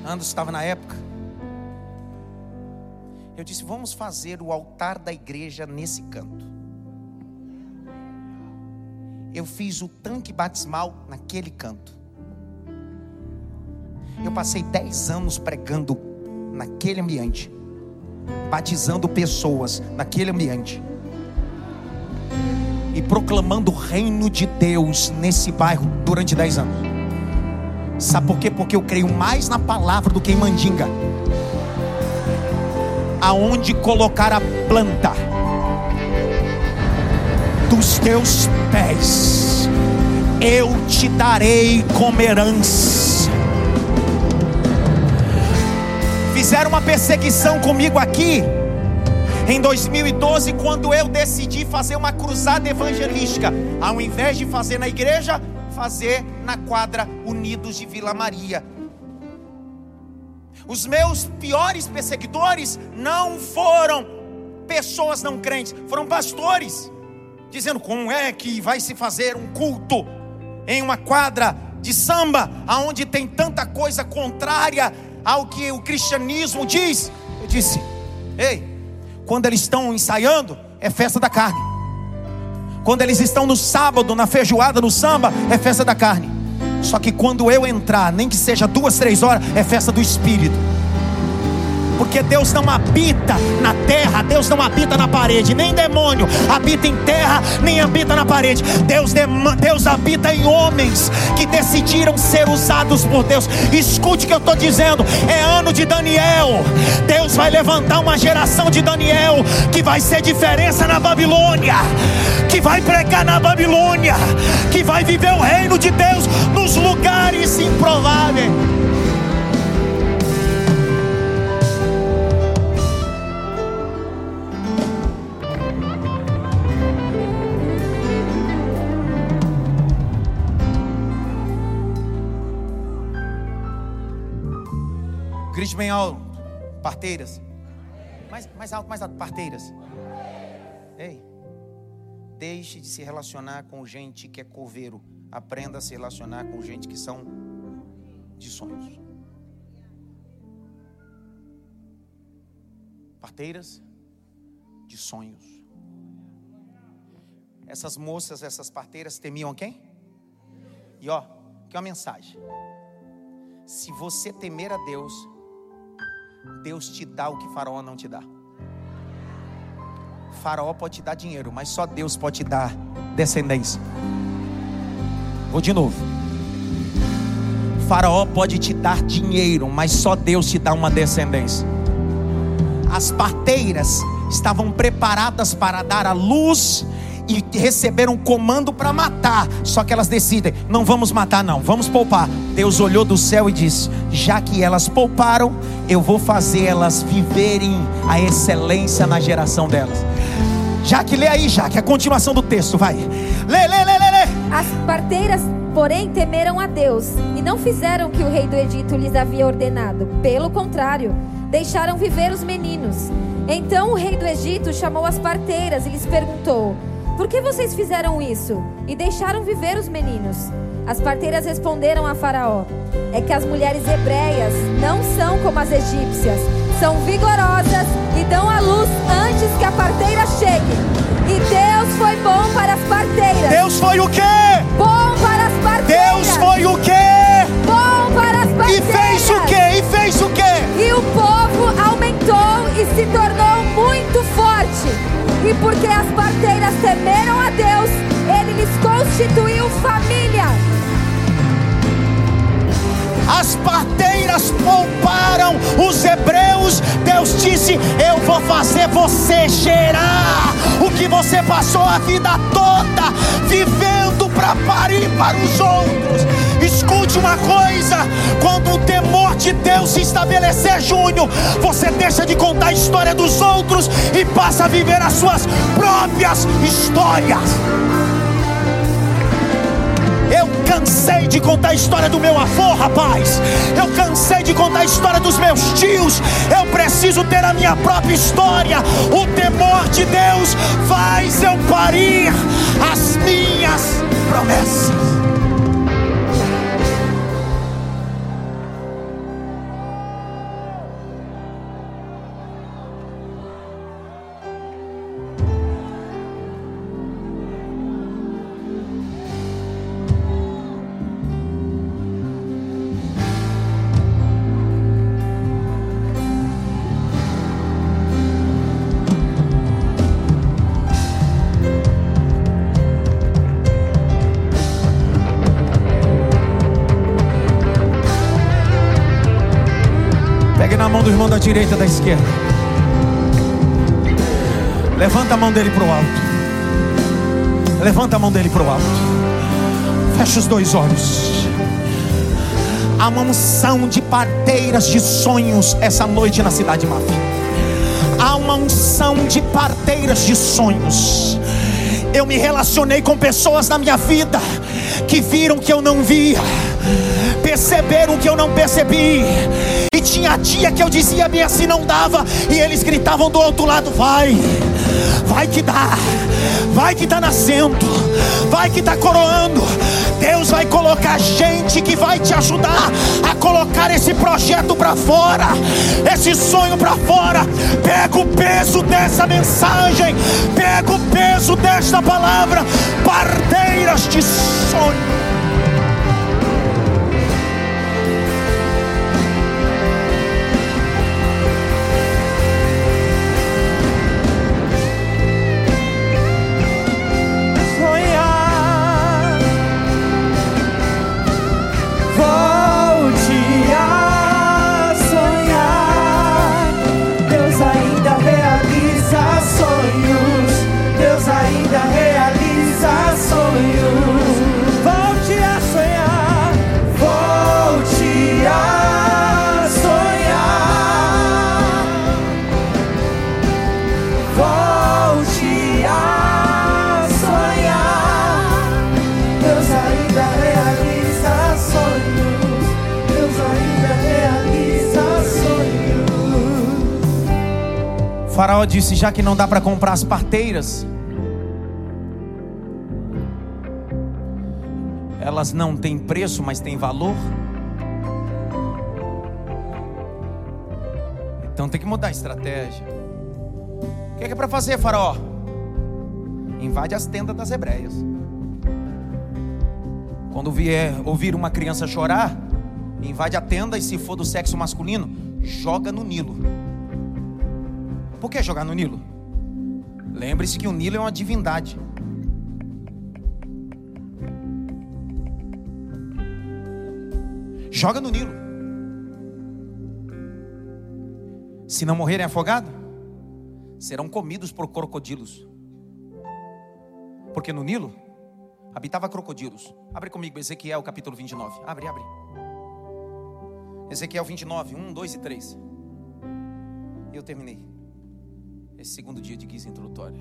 Andos estava na época. Eu disse, vamos fazer o altar da igreja nesse canto. Eu fiz o tanque batismal naquele canto. Eu passei dez anos pregando naquele ambiente, batizando pessoas naquele ambiente e proclamando o reino de Deus nesse bairro durante dez anos. Sabe por quê? Porque eu creio mais na palavra do que em mandinga. Aonde colocar a planta dos teus pés, eu te darei como herança Fizeram uma perseguição comigo aqui em 2012, quando eu decidi fazer uma cruzada evangelística, ao invés de fazer na igreja, fazer na quadra Unidos de Vila Maria. Os meus piores perseguidores não foram pessoas não crentes, foram pastores, dizendo como é que vai se fazer um culto em uma quadra de samba, aonde tem tanta coisa contrária ao que o cristianismo diz. Eu disse: Ei, quando eles estão ensaiando, é festa da carne. Quando eles estão no sábado, na feijoada, no samba, é festa da carne. Só que quando eu entrar, nem que seja duas, três horas, é festa do espírito porque Deus não habita na terra, Deus não habita na parede, nem demônio habita em terra, nem habita na parede. Deus, Deus habita em homens que decidiram ser usados por Deus. Escute o que eu estou dizendo: é ano de Daniel. Deus vai levantar uma geração de Daniel que vai ser diferença na Babilônia, que vai pregar na Babilônia, que vai viver o reino de Deus nos lugares improváveis. Bem alto. Parteiras. Mais, mais alto, mais alto. Parteiras. Ei. Deixe de se relacionar com gente que é coveiro. Aprenda a se relacionar com gente que são de sonhos. Parteiras de sonhos. Essas moças, essas parteiras temiam quem? E ó, que é uma mensagem. Se você temer a Deus, Deus te dá o que Faraó não te dá. Faraó pode te dar dinheiro, mas só Deus pode te dar descendência. Vou de novo. Faraó pode te dar dinheiro, mas só Deus te dá uma descendência. As parteiras estavam preparadas para dar a luz e receberam um comando para matar. Só que elas decidem: não vamos matar, não, vamos poupar. Deus olhou do céu e disse: já que elas pouparam, eu vou fazer elas viverem a excelência na geração delas. Jaque, lê aí, Jaque, a continuação do texto, vai. Lê, lê, lê, lê, lê. As parteiras, porém, temeram a Deus e não fizeram o que o rei do Egito lhes havia ordenado. Pelo contrário, deixaram viver os meninos. Então o rei do Egito chamou as parteiras e lhes perguntou: por que vocês fizeram isso e deixaram viver os meninos? As parteiras responderam a Faraó: É que as mulheres hebreias não são como as egípcias, são vigorosas e dão à luz antes que a parteira chegue. E Deus foi bom para as parteiras. Deus foi o quê? Bom para as parteiras. Deus foi o quê? Bom para as parteiras. E fez o quê? E fez o quê? E o povo aumentou e se tornou muito forte. E porque as parteiras temeram a Deus, Ele lhes constituiu família. As parteiras pouparam os hebreus. Deus disse: Eu vou fazer você gerar o que você passou a vida toda vivendo para parir para os outros. Escute uma coisa: quando o temor de Deus se estabelecer, Júnior, você deixa de contar a história dos outros e passa a viver as suas próprias histórias. Eu cansei de contar a história do meu avô, rapaz. Eu cansei de contar a história dos meus tios. Eu preciso ter a minha própria história. O temor de Deus faz eu parir as minhas promessas. Da direita da esquerda. Levanta a mão dele para o alto. Levanta a mão dele para o alto. Fecha os dois olhos. Uma unção de parteiras de sonhos essa noite na cidade de Mafia. Há uma unção de parteiras de sonhos. Eu me relacionei com pessoas na minha vida que viram que eu não via, perceberam que eu não percebi tinha dia que eu dizia bem assim não dava, e eles gritavam do outro lado: vai, vai que dá, vai que está nascendo, vai que está coroando. Deus vai colocar gente que vai te ajudar a colocar esse projeto para fora, esse sonho para fora. Pega o peso dessa mensagem, pega o peso desta palavra, parteiras de sonho. Faraó disse: já que não dá para comprar as parteiras, elas não têm preço, mas têm valor. Então tem que mudar a estratégia. O que é, é para fazer, Faraó? Invade as tendas das hebreias. Quando vier ouvir uma criança chorar, invade a tenda e se for do sexo masculino, joga no Nilo. Por que jogar no Nilo? Lembre-se que o Nilo é uma divindade. Joga no Nilo. Se não morrerem afogados, serão comidos por crocodilos. Porque no Nilo habitava crocodilos. Abre comigo Ezequiel capítulo 29. Abre, abre. Ezequiel 29, 1, 2 e 3. Eu terminei esse segundo dia de guisa introdutória.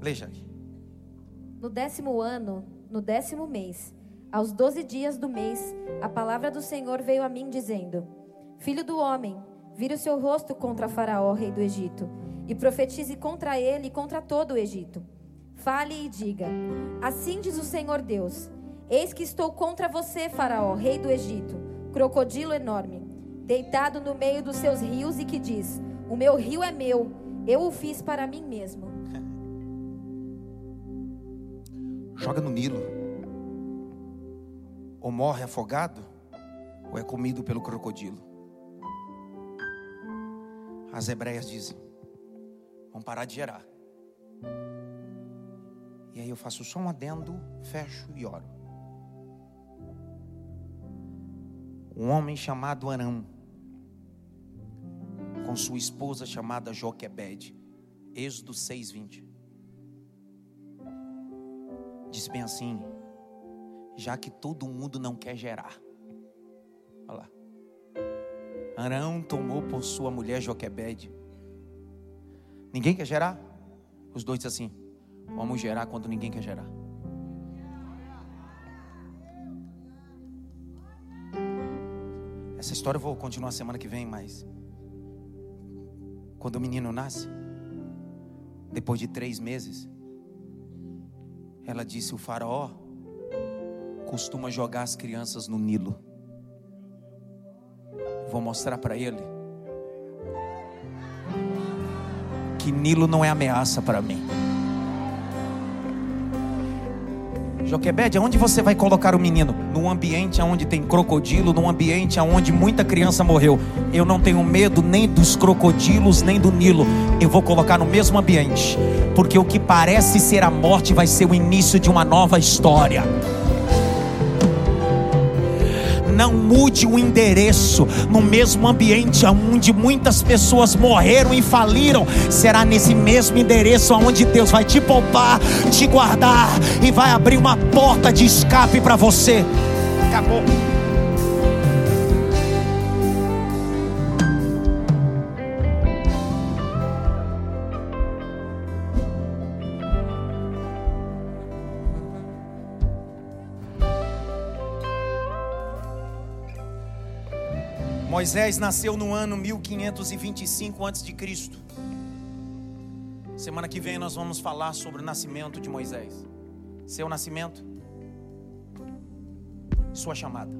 Leia aí. No décimo ano, no décimo mês, aos doze dias do mês, a palavra do Senhor veio a mim dizendo: Filho do homem, vire o seu rosto contra Faraó, rei do Egito, e profetize contra ele e contra todo o Egito. Fale e diga: Assim diz o Senhor Deus: Eis que estou contra você, Faraó, rei do Egito, crocodilo enorme, deitado no meio dos seus rios e que diz: O meu rio é meu, eu o fiz para mim mesmo. Joga no Nilo. Ou morre afogado, ou é comido pelo crocodilo. As hebreias dizem: Vamos parar de gerar. E aí eu faço só um adendo, fecho e oro. Um homem chamado Arão com sua esposa chamada Joquebed. Êxodo 6:20. Diz bem assim: já que todo mundo não quer gerar. Olha lá. Arão tomou por sua mulher Joquebed. Ninguém quer gerar? Os dois dizem assim: vamos gerar quando ninguém quer gerar. Essa história eu vou continuar semana que vem, mas quando o menino nasce, depois de três meses, ela disse: O Faraó costuma jogar as crianças no Nilo. Vou mostrar para ele que Nilo não é ameaça para mim. Joquebede, aonde você vai colocar o menino? Num ambiente onde tem crocodilo, num ambiente onde muita criança morreu. Eu não tenho medo nem dos crocodilos, nem do Nilo. Eu vou colocar no mesmo ambiente, porque o que parece ser a morte vai ser o início de uma nova história não mude o endereço no mesmo ambiente onde muitas pessoas morreram e faliram, será nesse mesmo endereço onde Deus vai te poupar, te guardar e vai abrir uma porta de escape para você. Acabou. Moisés nasceu no ano 1525 a.C. Semana que vem nós vamos falar sobre o nascimento de Moisés. Seu nascimento, sua chamada.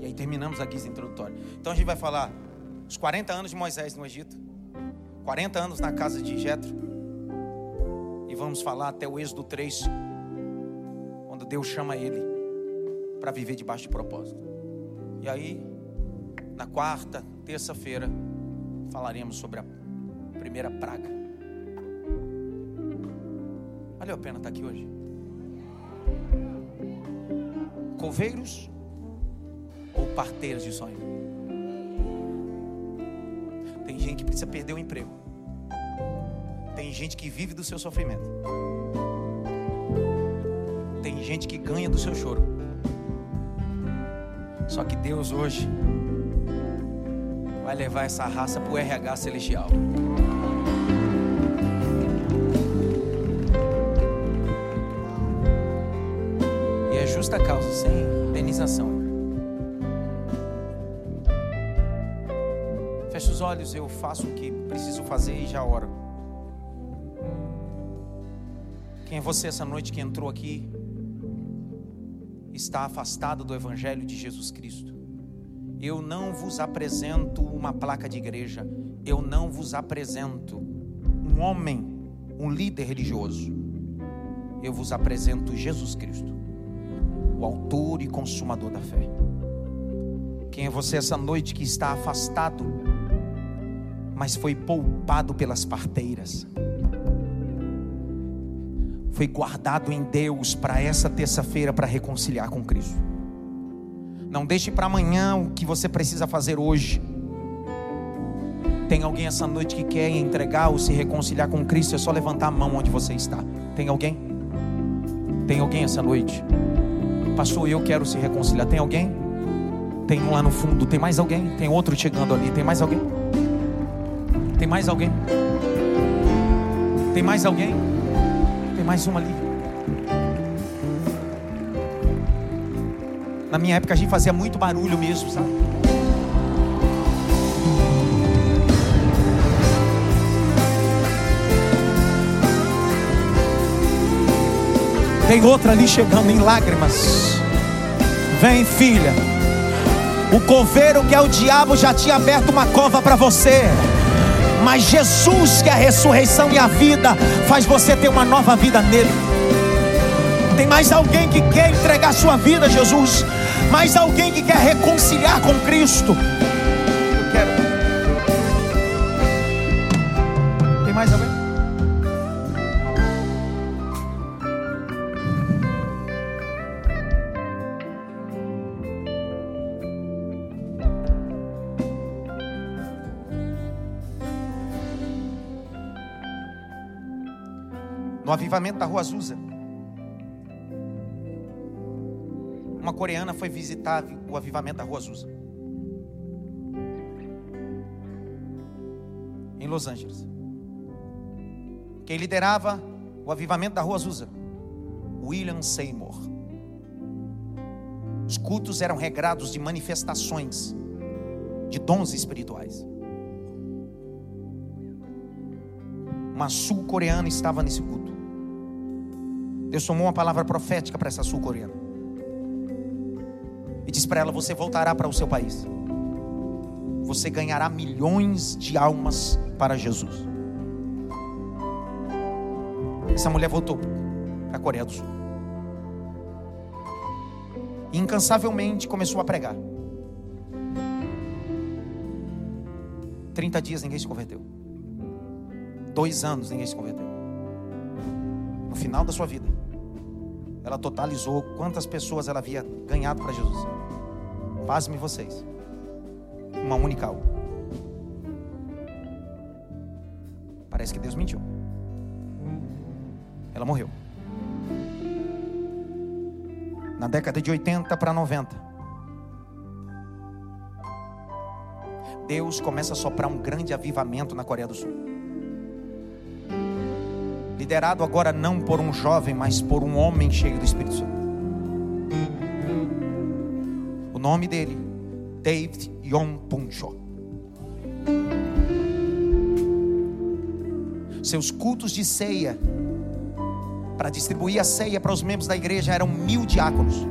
E aí terminamos a guisa introdutória. Então a gente vai falar os 40 anos de Moisés no Egito, 40 anos na casa de Jetro. E vamos falar até o Êxodo 3, quando Deus chama ele para viver debaixo de propósito. E aí na quarta, terça-feira, falaremos sobre a primeira praga. Valeu a pena estar aqui hoje? Coveiros ou parteiros de sonho? Tem gente que precisa perder o emprego. Tem gente que vive do seu sofrimento. Tem gente que ganha do seu choro. Só que Deus hoje vai levar essa raça para o RH celestial. E é justa causa, sem indenização. Feche os olhos, eu faço o que preciso fazer e já oro. Quem é você essa noite que entrou aqui? Está afastado do Evangelho de Jesus Cristo eu não vos apresento uma placa de igreja, eu não vos apresento um homem, um líder religioso. Eu vos apresento Jesus Cristo, o autor e consumador da fé. Quem é você essa noite que está afastado, mas foi poupado pelas parteiras? Foi guardado em Deus para essa terça-feira para reconciliar com Cristo. Não deixe para amanhã o que você precisa fazer hoje. Tem alguém essa noite que quer entregar ou se reconciliar com Cristo? É só levantar a mão onde você está. Tem alguém? Tem alguém essa noite? Pastor, eu quero se reconciliar. Tem alguém? Tem um lá no fundo. Tem mais alguém? Tem outro chegando ali. Tem mais alguém? Tem mais alguém? Tem mais alguém? Tem mais um ali. Na minha época a gente fazia muito barulho mesmo, sabe? Tem outra ali chegando em lágrimas. Vem, filha. O coveiro que é o diabo já tinha aberto uma cova para você. Mas Jesus, que é a ressurreição e a vida, faz você ter uma nova vida nele. Tem mais alguém que quer entregar sua vida Jesus? Mas alguém que quer reconciliar com Cristo. Eu quero. Tem mais alguém? No avivamento da Rua Azusa. Uma coreana foi visitar o avivamento da Rua Azusa. Em Los Angeles. Quem liderava o avivamento da Rua Azusa? William Seymour. Os cultos eram regrados de manifestações de dons espirituais. Uma sul-coreana estava nesse culto. Deus tomou uma palavra profética para essa sul-coreana e diz para ela: Você voltará para o seu país, você ganhará milhões de almas para Jesus. Essa mulher voltou para a Coreia do Sul. E incansavelmente começou a pregar. 30 dias ninguém se converteu. Dois anos ninguém se converteu. No final da sua vida, ela totalizou quantas pessoas ela havia ganhado para Jesus. Pasme vocês. Uma única alma. Parece que Deus mentiu. Ela morreu. Na década de 80 para 90. Deus começa a soprar um grande avivamento na Coreia do Sul liderado agora não por um jovem, mas por um homem cheio do Espírito Santo. O nome dele David Yom Puncho. Seus cultos de ceia, para distribuir a ceia para os membros da igreja, eram mil diáconos.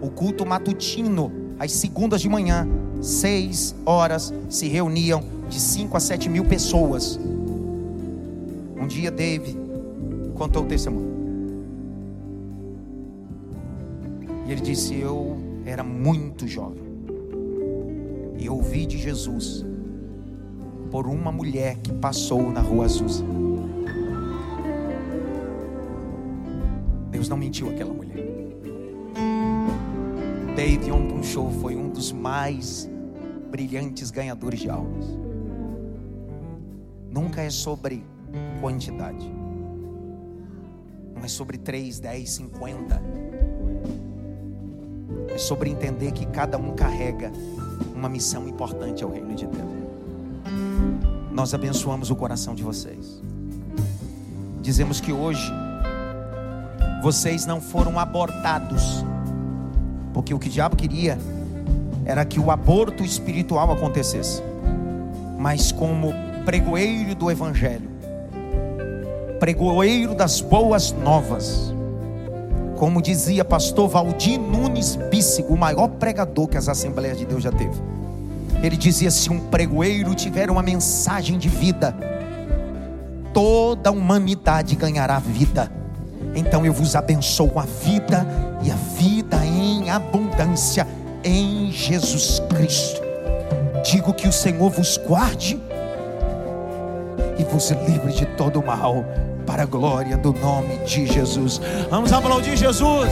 O culto matutino, às segundas de manhã, seis horas, se reuniam de cinco a sete mil pessoas. Um dia, David contou o testemunho. E ele disse: Eu era muito jovem. E ouvi de Jesus por uma mulher que passou na rua Azusa. Deus não mentiu aquela mulher. David Show foi um dos mais brilhantes ganhadores de almas. Nunca é sobre quantidade. É sobre 3, 10, 50. É sobre entender que cada um carrega uma missão importante ao reino de Deus. Nós abençoamos o coração de vocês. Dizemos que hoje vocês não foram abortados, porque o que o diabo queria era que o aborto espiritual acontecesse, mas como pregoeiro do Evangelho, pregoeiro das boas novas, como dizia pastor Valdir Nunes Bíssigo, o maior pregador que as Assembleias de Deus já teve. Ele dizia: se um pregoeiro tiver uma mensagem de vida, toda a humanidade ganhará vida. Então eu vos abençoo a vida e a vida em abundância em Jesus Cristo. Digo que o Senhor vos guarde e vos livre de todo mal para a glória do nome de Jesus. Vamos aplaudir Jesus.